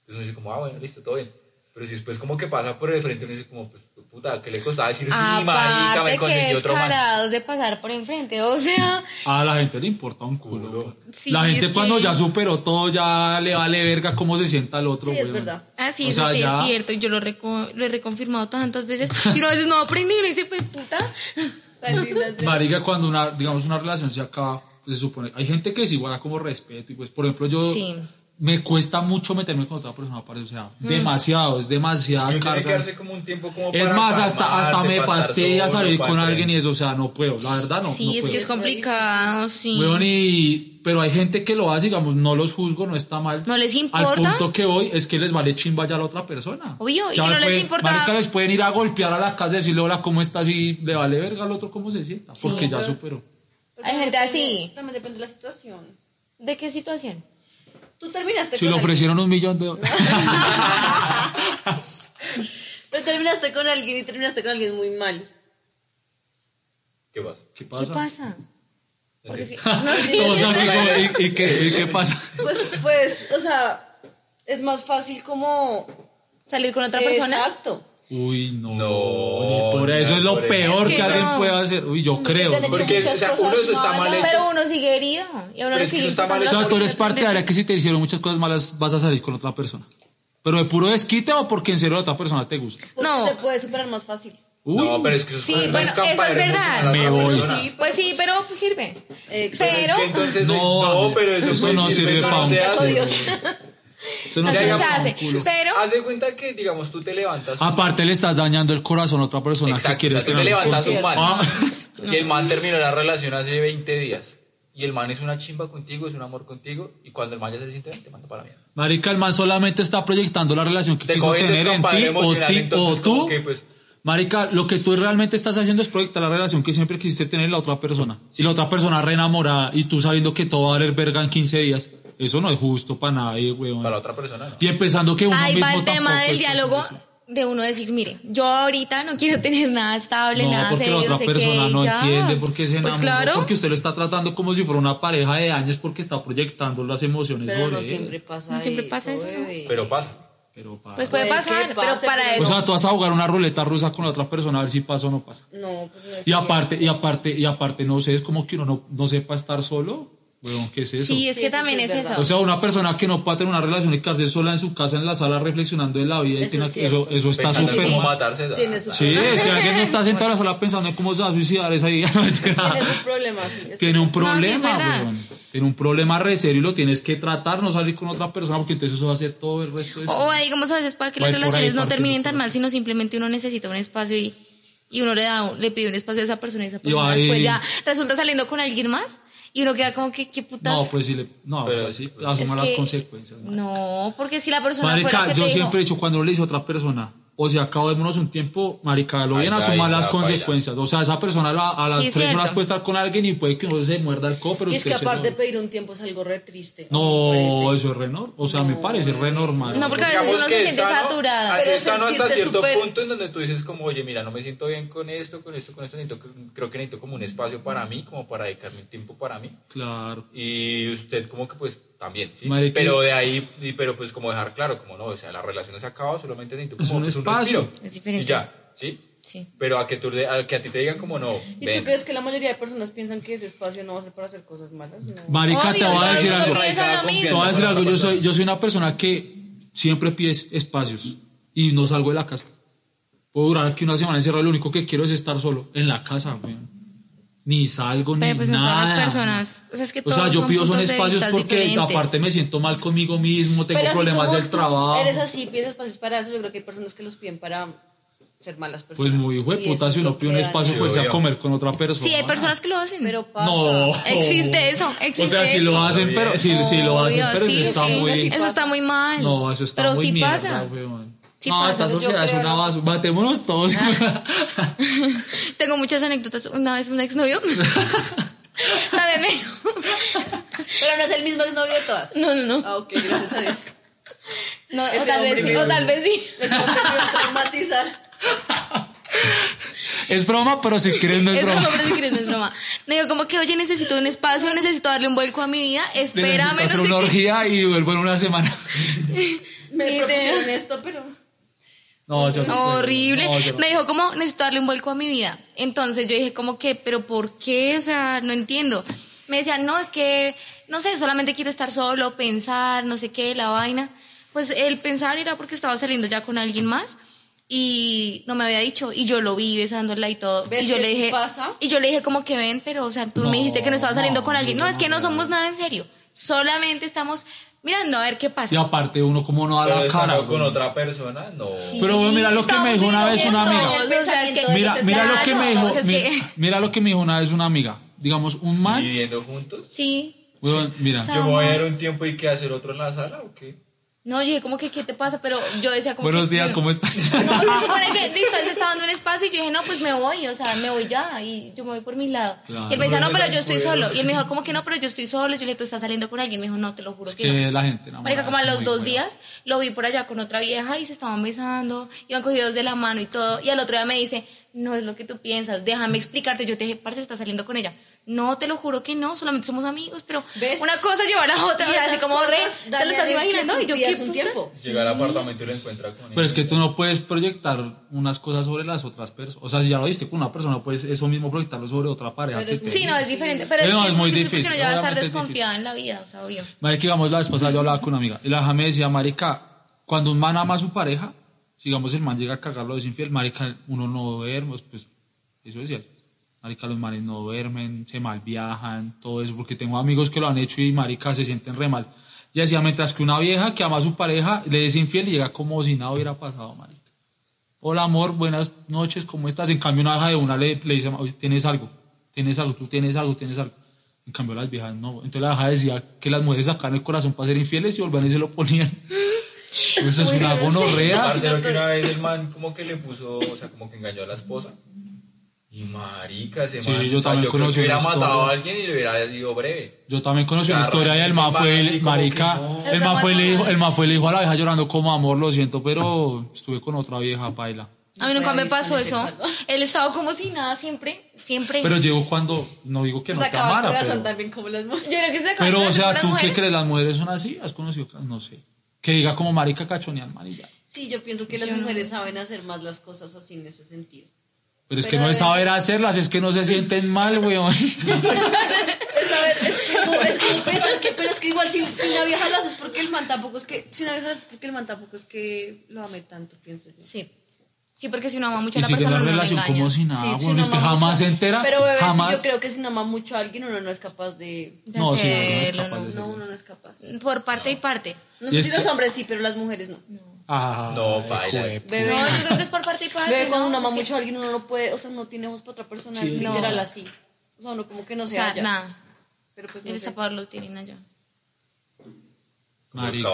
Entonces uno dice como, ah, bueno, listo, todo bien. Pero si después como que pasa por el frente, uno dice como, pues, puta, ¿qué le costaba decir, sí, marica, me Aparte que conseguí otro man? de pasar por enfrente, o sea, A la gente le importa un culo. Sí, la gente es cuando que- ya superó todo ya le vale verga cómo se sienta el otro. Sí, es weón. verdad. ah, sí, O eso sea, sí ya- es cierto, y yo lo, reco- lo he reconfirmado tantas veces, y uno a veces no aprendí y uno dice, pues puta, Marica, cuando una, digamos, una relación se acaba, pues, se supone, hay gente que es igual a como respeto, y pues, por ejemplo, yo, Sí. Me cuesta mucho meterme con otra persona, parece, o sea, demasiado, es demasiada que carga. como un tiempo como Es para más, hasta, hasta me fastidia salir con alguien y eso, o sea, no puedo, la verdad no. sí, no es puedo. que es complicado, sí. Weón, y, pero hay gente que lo hace, digamos, no los juzgo, no está mal. ¿No les Al importa? punto que voy es que les vale chimba ya a la otra persona. Obvio, y Ya que no les pueden- importa- Marica, les pueden ir a golpear a la casa y decirle, hola, ¿cómo estás? Y le vale verga al otro cómo se sienta, Sí, porque ya pero- superó. Pero Hay gente depende- así. También depende de la situación. ¿De qué situación? Tú terminaste Si con le alguien. ofrecieron un millón de dólares. Pero terminaste con alguien y terminaste con alguien muy mal. ¿Qué pasa? ¿Qué ¿Qué pasa? pasa? Sí, no, sí, Todos sí. ¿y, y qué, y qué pasa? Pues, pues, o sea, es más fácil como... salir con otra persona. Exacto. Uy, no. No, por eso no, es lo peor eso. que alguien No. puede hacer. Uy, yo creo. hecho Porque, o sea, uno eso está mal hecho. Pero uno sigue herido y a uno Pero le es que sigue eso está mal importando O sea, la tú eres oportunidad. partidaria que si te hicieron muchas cosas malas vas a salir con otra persona. Pero de puro desquite o porque en serio la otra persona te gusta. No. se puede superar más fácil. Uy, No, pero es que eso Sí, es bueno, eso es escapar verdad. Me voy. Sí, Pues sí, pero pues sirve. Exacto. Pero- Es que entonces, No, no, pero eso, eso pues no sirve eso pa' un- se Eso hace. Dios. Eso no Así se se hace. un. Pero Haz de cuenta que, digamos, tú te levantas. Aparte le estás dañando el corazón a otra persona Exacto, que quiere o sea, tú te levantas un Sí, man. Ah. Y el man terminó la relación hace 20 días. Y el man es una chimba contigo, es un amor contigo. Y cuando el man ya se siente te manda para la mierda. Marica, el man solamente está proyectando la relación que Te quiso tener en ti o, ti, o tú. que, pues, Marica, lo que tú realmente estás haciendo es proyectar la relación que siempre quisiste tener en la otra persona. Y la otra persona re enamorada y tú sabiendo que todo va a valer verga en 15 días. Eso no es justo para nadie, weón. para la otra persona, ¿no? Y empezando que uno ahí mismo va el tema del diálogo de uno decir, mire, yo ahorita no quiero tener nada estable, No, nada porque serio, la otra no sé persona qué, no ya. entiende porque se Pues enamoró, claro, porque usted lo está tratando como si fuera una pareja de años porque está proyectando las emociones Pero sobre no él. siempre pasa No siempre pasa eso. Pero pasa. Pero pues puede pasar, pero para pero o eso... sea, tú vas a jugar una ruleta rusa con la otra persona a ver si pasa o no pasa. No, pues no es Y cierto. aparte, y aparte, y aparte, no sé, es como que uno no, no sepa estar solo. Weón, ¿qué es eso? sí, es Sí, que eso también sí es es eso. O sea, una persona que no puede tener una relación y quedarse sola en su casa, en la sala, reflexionando en la vida, y Eso tiene- es eso, eso está súper cómo mal. matarse. Tiene su- Sí, si alguien no está sentado en la sala pensando en cómo se va a suicidar esa día, no. Tienes un problema, sí. tiene un. No, sí, problema, verdad. weón. Tiene un problema re serio y lo tienes que tratar, no salir con otra persona, porque entonces eso va a ser todo el resto de O digamos a veces para que las relaciones no terminen tan mal, sino simplemente uno necesita un espacio y, y uno le da un- le pide un espacio a esa persona y esa Y persona ahí- después ya resulta saliendo con alguien más y uno queda como que qué putas. No, pues sí, le, no, Pero pues sí, pues, asuma las que- consecuencias. man. No, porque si la persona fuera Marica, que yo te siempre he dijo, dicho, cuando le dice a otra persona, o sea, acabémonos un tiempo, marica, lo bien asuma las baila. consecuencias. O sea, esa persona a, la- a las Sí, tres horas puede estar con alguien y puede que no se muerda el codo, pero Y es que aparte lo- pedir un tiempo es algo re triste. No, eso es re normal. O sea, me parece re normal. No, porque a veces uno se siente sano, saturado. Pero es sano hasta cierto súper- punto en donde tú dices como, oye, mira, no me siento bien con esto, con esto, con esto, necesito, creo que necesito como un espacio para mí, como para dedicarme un tiempo para mí. Claro. Y usted como que pues también, pero de ahí, pero pues como dejar claro, como no, o sea, la relación se ha acabado, solamente necesito Es como un pues, espacio. respiro. Es diferente. Y ya, ¿sí? Sí. Pero a que, tú, a que a ti te digan como no, ¿Y ven. tú crees que la mayoría de personas piensan que ese espacio no va a ser para hacer cosas malas? No. Marica, te voy a decir algo. Te voy a decir algo. Yo soy, yo soy una persona que siempre pide espacios y no salgo de la casa. Puedo durar aquí una semana encerrado, lo único que quiero es estar solo en la casa, weón. Ni salgo, Pero ni pues no todas nada. las personas. O sea, es que O sea, yo son pido son espacios porque diferentes. aparte me siento mal conmigo mismo, tengo Pero problemas del trabajo. Eres así, pides espacios para eso. Yo creo que hay personas que los piden para ser malas Pues personas. muy hijo de eso puta, si uno pide un espacio, pues a obvio. comer con otra persona. Sí, hay personas que lo hacen. Pero pasa. No. Existe eso, existe O sea, si eso. lo hacen, pero si, si lo hacen, pero sí, está sí. muy. Eso está muy mal. No, eso está Pero muy sí mierda, pasa. weón. Sí no, Yo sociedad es una basura. Matémonos todos. Tengo muchas anécdotas. Una vez un exnovio También me dijo, Pero no es el mismo novio de todas. no, no, no, Ah, ok, gracias a Dios. no o tal vez sí, me- o tal vez sí. Es a traumatizar. Es broma, pero si quieren no es, Es broma, broma. pero si quieres no es broma. Me dijo como que, oye, necesito un espacio, necesito darle un vuelco a mi vida, espérame, Necesito hacer no sé una qué. orgía y vuelvo en una semana. Me propusieron esto, pero... No, yo no. Horrible. No, yo no. Me dijo como, necesito darle un vuelco a mi vida. Entonces yo dije como que, pero ¿por qué? O sea, no entiendo. Me decían, no, es que, no sé, solamente quiero estar solo, pensar, no sé qué, la vaina. Pues el pensar era porque estaba saliendo ya con alguien más y no me había dicho y yo lo vi besándola y todo ¿Ves y yo que le dije pasa? y yo le dije como que ven pero o sea tú No, me dijiste que no estabas saliendo no, con alguien no, es que no. somos nada en serio solamente estamos mirando a ver qué pasa Y aparte uno como no da Pero la cara. con güey. otra persona, no. Sí, Pero, bueno, mira lo que me dijo una vez una amiga. Mira, mira lo que me dijo, o sea, es mi- que- mira lo que me dijo una vez una amiga. Digamos, un man, Viviendo juntos. sí weón, mira, Yo voy a ir un tiempo y qué hacer otro en la sala o qué? No, yo dije, como que, ¿qué te pasa? Pero yo decía, como buenos que- días, ¿cómo estás? No, pues se supone que listo, él se estaba dando un espacio y yo dije, no, pues me voy, o sea, me voy ya y yo me voy por mi lado. Claro. Y él me decía, no, No, pero no yo estoy solo. Y él me dijo, ¿cómo que no? Pero yo estoy solo. Yo le dije, tú estás saliendo con alguien. Me dijo, no, te lo juro que, que no. la gente enamorada Marica, como a es los dos buena. días lo vi por allá con otra vieja y se estaban besando, iban cogidos de la mano y todo. Y al otro día me dice, no es lo que tú piensas, déjame explicarte. Yo te dije, parce, estás saliendo con ella. No, te lo juro que no, solamente somos amigos, pero ¿Ves? una cosa lleva a la otra. Y así como, ¿te lo estás imaginando? Y yo, ¿qué un tiempo. Llega al apartamento y lo encuentra con Pero es que tú no puedes proyectar unas cosas sobre las otras personas. O sea, si ya lo viste con una persona, puedes eso mismo proyectarlo sobre otra pareja. Pero que es Sí, no, es diferente. Pero es, No, es es muy difícil difícil, porque uno ya va a estar obviamente es desconfiada en la vida, o sea, obvio. Marica, digamos, la vez pasada yo hablaba con una amiga y la hija me decía, marica, cuando un man ama a su pareja, digamos el man llega a cagarlo de infiel, marica, uno no duerme, pues eso es cierto. Marica, los manes no duermen, se mal viajan, todo eso, porque tengo amigos que lo han hecho y marica se sienten re mal. Y decía, mientras que una vieja que ama a su pareja le es infiel y llega como si nada hubiera pasado, marica. Hola amor, buenas noches, ¿cómo estás? En cambio una hija de una le, le dice, "Oye, tienes algo, tienes algo, tú tienes algo, tienes algo. En cambio las viejas no. Entonces la vieja decía que las mujeres sacaban el corazón para ser infieles y volvían y se lo ponían. Eso es una gonorrea. Parcero que una vez el man como que le puso, o sea, como que engañó a la esposa. Y marica, ese Sí, man, yo o sea, también yo creo conocí que hubiera una matado historia. a alguien y le hubiera ido breve. Yo también conocí una Claro, historia y el man el fue, el, marica, no. el man fue, le dijo, el man fue le dijo a la vieja llorando como amor, lo siento, pero estuve con otra vieja, paila. A mí nunca me pasó eso. Él estaba como si nada, siempre, siempre. Pero llego cuando, no digo que no te Sacaba el amara, corazón pero, también como las mujeres. Yo creo que se acaba pero o sea, ¿tú qué crees? ¿Las mujeres son así? ¿Has conocido? No sé. Que diga como marica cachonear, man, y ya. Sí, yo pienso que las Yo no. mujeres saben hacer más las cosas así en ese sentido. Pero es que no es saber hacerlas, es que no se sienten mal, weón. Pero es que igual si, si una vieja lo hace es porque el man tampoco es que, si una vieja lo hace es porque el man tampoco es que lo ame tanto, pienso yo. Sí. Sí, porque si uno ama mucho a la sigue persona, la no relación engaña. como si nada, Sí, si Usted jamás mucho- se entera, Pero bebé, sí, jamás. yo creo que si uno ama mucho a alguien, uno no es capaz de... De No, sí, no es capaz no. No, uno no es capaz. Por parte y parte. No sé si los hombres sí, pero las mujeres no. Ah, No, jueputa. Bebé. No, yo creo que es por parte y parte. Bebé, cuando ¿no? uno ama Es que- mucho a alguien, uno no puede, o sea, no tiene ojos para otra persona, es Sí. literal No. así. O sea, uno como que no O se sea, halla. nada. Pero pues El no sé. destapador lo tienen los Marica,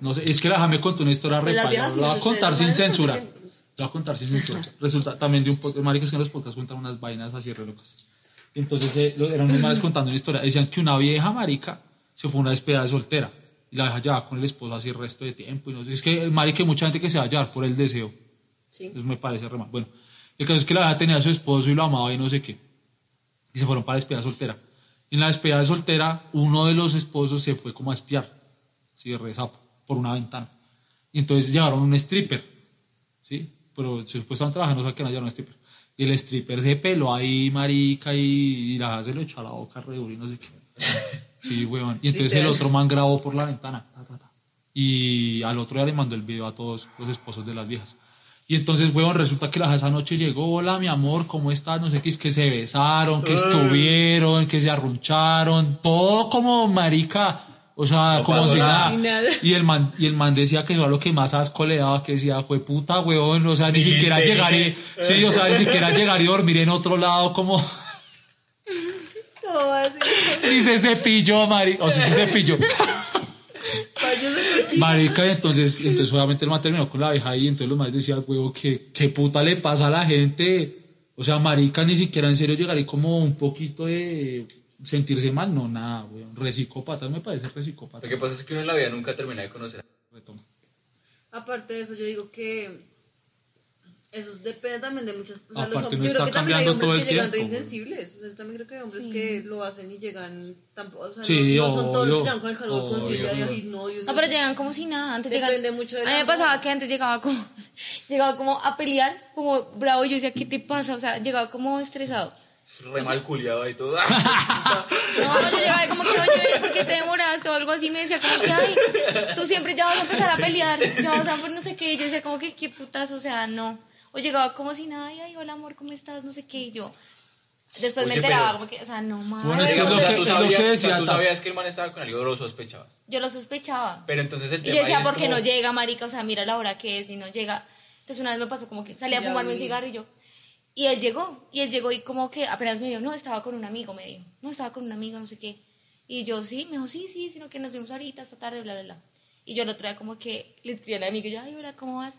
no. sé, es que la Jame contó una historia Pues re las paila. viejas La voy a contar sin censura. La voy a contar sin censura. Resulta también de un podcast, marica, es que en los podcasts cuentan unas vainas así re locas. Entonces eh, lo- eran unos manes contando una historia. Decían que una vieja marica se fue una despedida de soltera. Y la vieja llevaba con el esposo así el resto de tiempo. Y no sé, es que, marica, hay mucha gente que se va a hallar por el deseo. Sí. Eso me parece re mal. Bueno, el caso es que la vieja tenía a su esposo y lo amaba y no sé qué. Y se fueron para la despedida soltera. En la despedida de soltera, uno de los esposos se fue como a espiar, así de rezapo, por una ventana. Y entonces llevaron un stripper, ¿sí? Pero supuestamente trabajando, no sé qué, no llevaron un stripper. Y el stripper se peló ahí, marica, y, y la se lo echó a la boca re duro y no sé qué. Sí, weón. Y entonces el otro man grabó por la ventana. ta, ta, ta. Y al otro día le mandó el video a todos los esposos de las viejas. Y entonces, weón, resulta que la esa noche llegó, hola, mi amor, ¿cómo estás? No sé qué, es que se besaron, que estuvieron, que se arruncharon, todo como marica, o sea, No como si nada. Y el man, y el man decía que eso era lo que más asco le daba, que decía, fue puta, weón, o sea, ni siquiera viste, llegar y, ni- sí, o sea, ni siquiera llegar y dormir en otro lado, como, Y se cepilló, marica, o sea, se cepilló. Marica, y entonces, entonces obviamente el man terminó con la vieja y entonces los más decían, huevo, ¿qué, qué puta le pasa a la gente? O sea, marica, ni siquiera en serio llegaría como un poquito de sentirse mal. No, nada, weón. Resicópata, me parece resicópata. Lo que pasa es que uno en la vida nunca termina de conocer. Retoma. Aparte de eso, yo digo que eso depende también de muchas o sea, los hombres- creo que también hay hombres que llegan re tiempo, insensibles. O sea, yo también creo que hay hombres Sí. que lo hacen y llegan tampoco, o sea, Sí, no, no son todos los que llegan con el cargo de conciencia de ay, no, Dios No, mío". pero llegan como si nada. Antes Depende llegan, mucho de A mí me pasaba que antes llegaba como, llegaba como a pelear, como bravo. y Yo decía, ¿qué te pasa? O sea, llegaba como estresado. Re mal culiado y todo. No, yo llegaba como que, oye, ¿por qué te demoraste o algo así? Me decía como que, ay, tú siempre ya vas a empezar a pelear, ya vas a por no sé qué. Yo decía como que, qué putas, o sea, no. O llegaba como si nada, y, ay, hola amor, ¿cómo estás? No sé qué. Y yo, después me Oye, enteraba pero- como que, o sea, no mames. Bueno, es que es lo o sea, que- tú es lo sabías, que o sea, decía tú Tata. sabías que el man estaba con algo, lo sospechabas. Yo lo sospechaba. Pero entonces el Y tema yo decía, ahí es ¿por qué como- no llega, marica? O sea, mira la hora que es y no llega. Entonces una vez me pasó como que salí a Ya fumarme un vi. cigarro y yo... Y él llegó, y él llegó y como que apenas me dijo, no, estaba con un amigo, me dijo. No, estaba con un amigo, no sé qué. Y yo, sí, me dijo, sí, sí, sino que nos vimos ahorita, esta tarde, bla, bla, bla. Y yo el otro día como que le escribí al amigo, y yo, ay, hola, ¿cómo vas?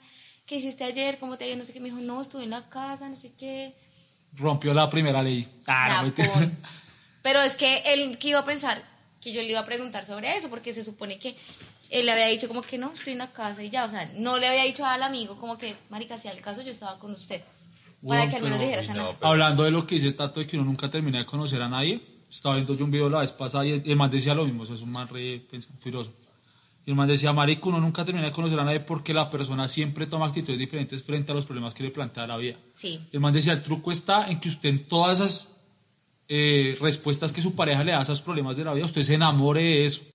¿Qué hiciste ayer? ¿Cómo te ha ido? No sé qué. Me dijo, no, estuve en la casa, no sé qué. Rompió la primera ley. Ah, no, Ya. Pero es que él que iba a pensar que yo le iba a preguntar sobre eso, porque se supone que él le había dicho como que no, estoy en la casa y ya, o sea, no le había dicho al amigo como que, marica, si al caso yo estaba con usted. Para Bueno, que al menos pero- dijera no, pero- Hablando de lo que dice Tato de que uno nunca termina de conocer a nadie, estaba viendo yo un video la vez pasada y el el man decía lo mismo, eso es un man re furioso. Y el man decía, marico, uno nunca termina de conocer a nadie porque la persona siempre toma actitudes diferentes frente a los problemas que le plantea la vida. Sí. El man decía, el truco está en que usted en todas esas eh, respuestas que su pareja le da a esos problemas de la vida, usted se enamore de eso.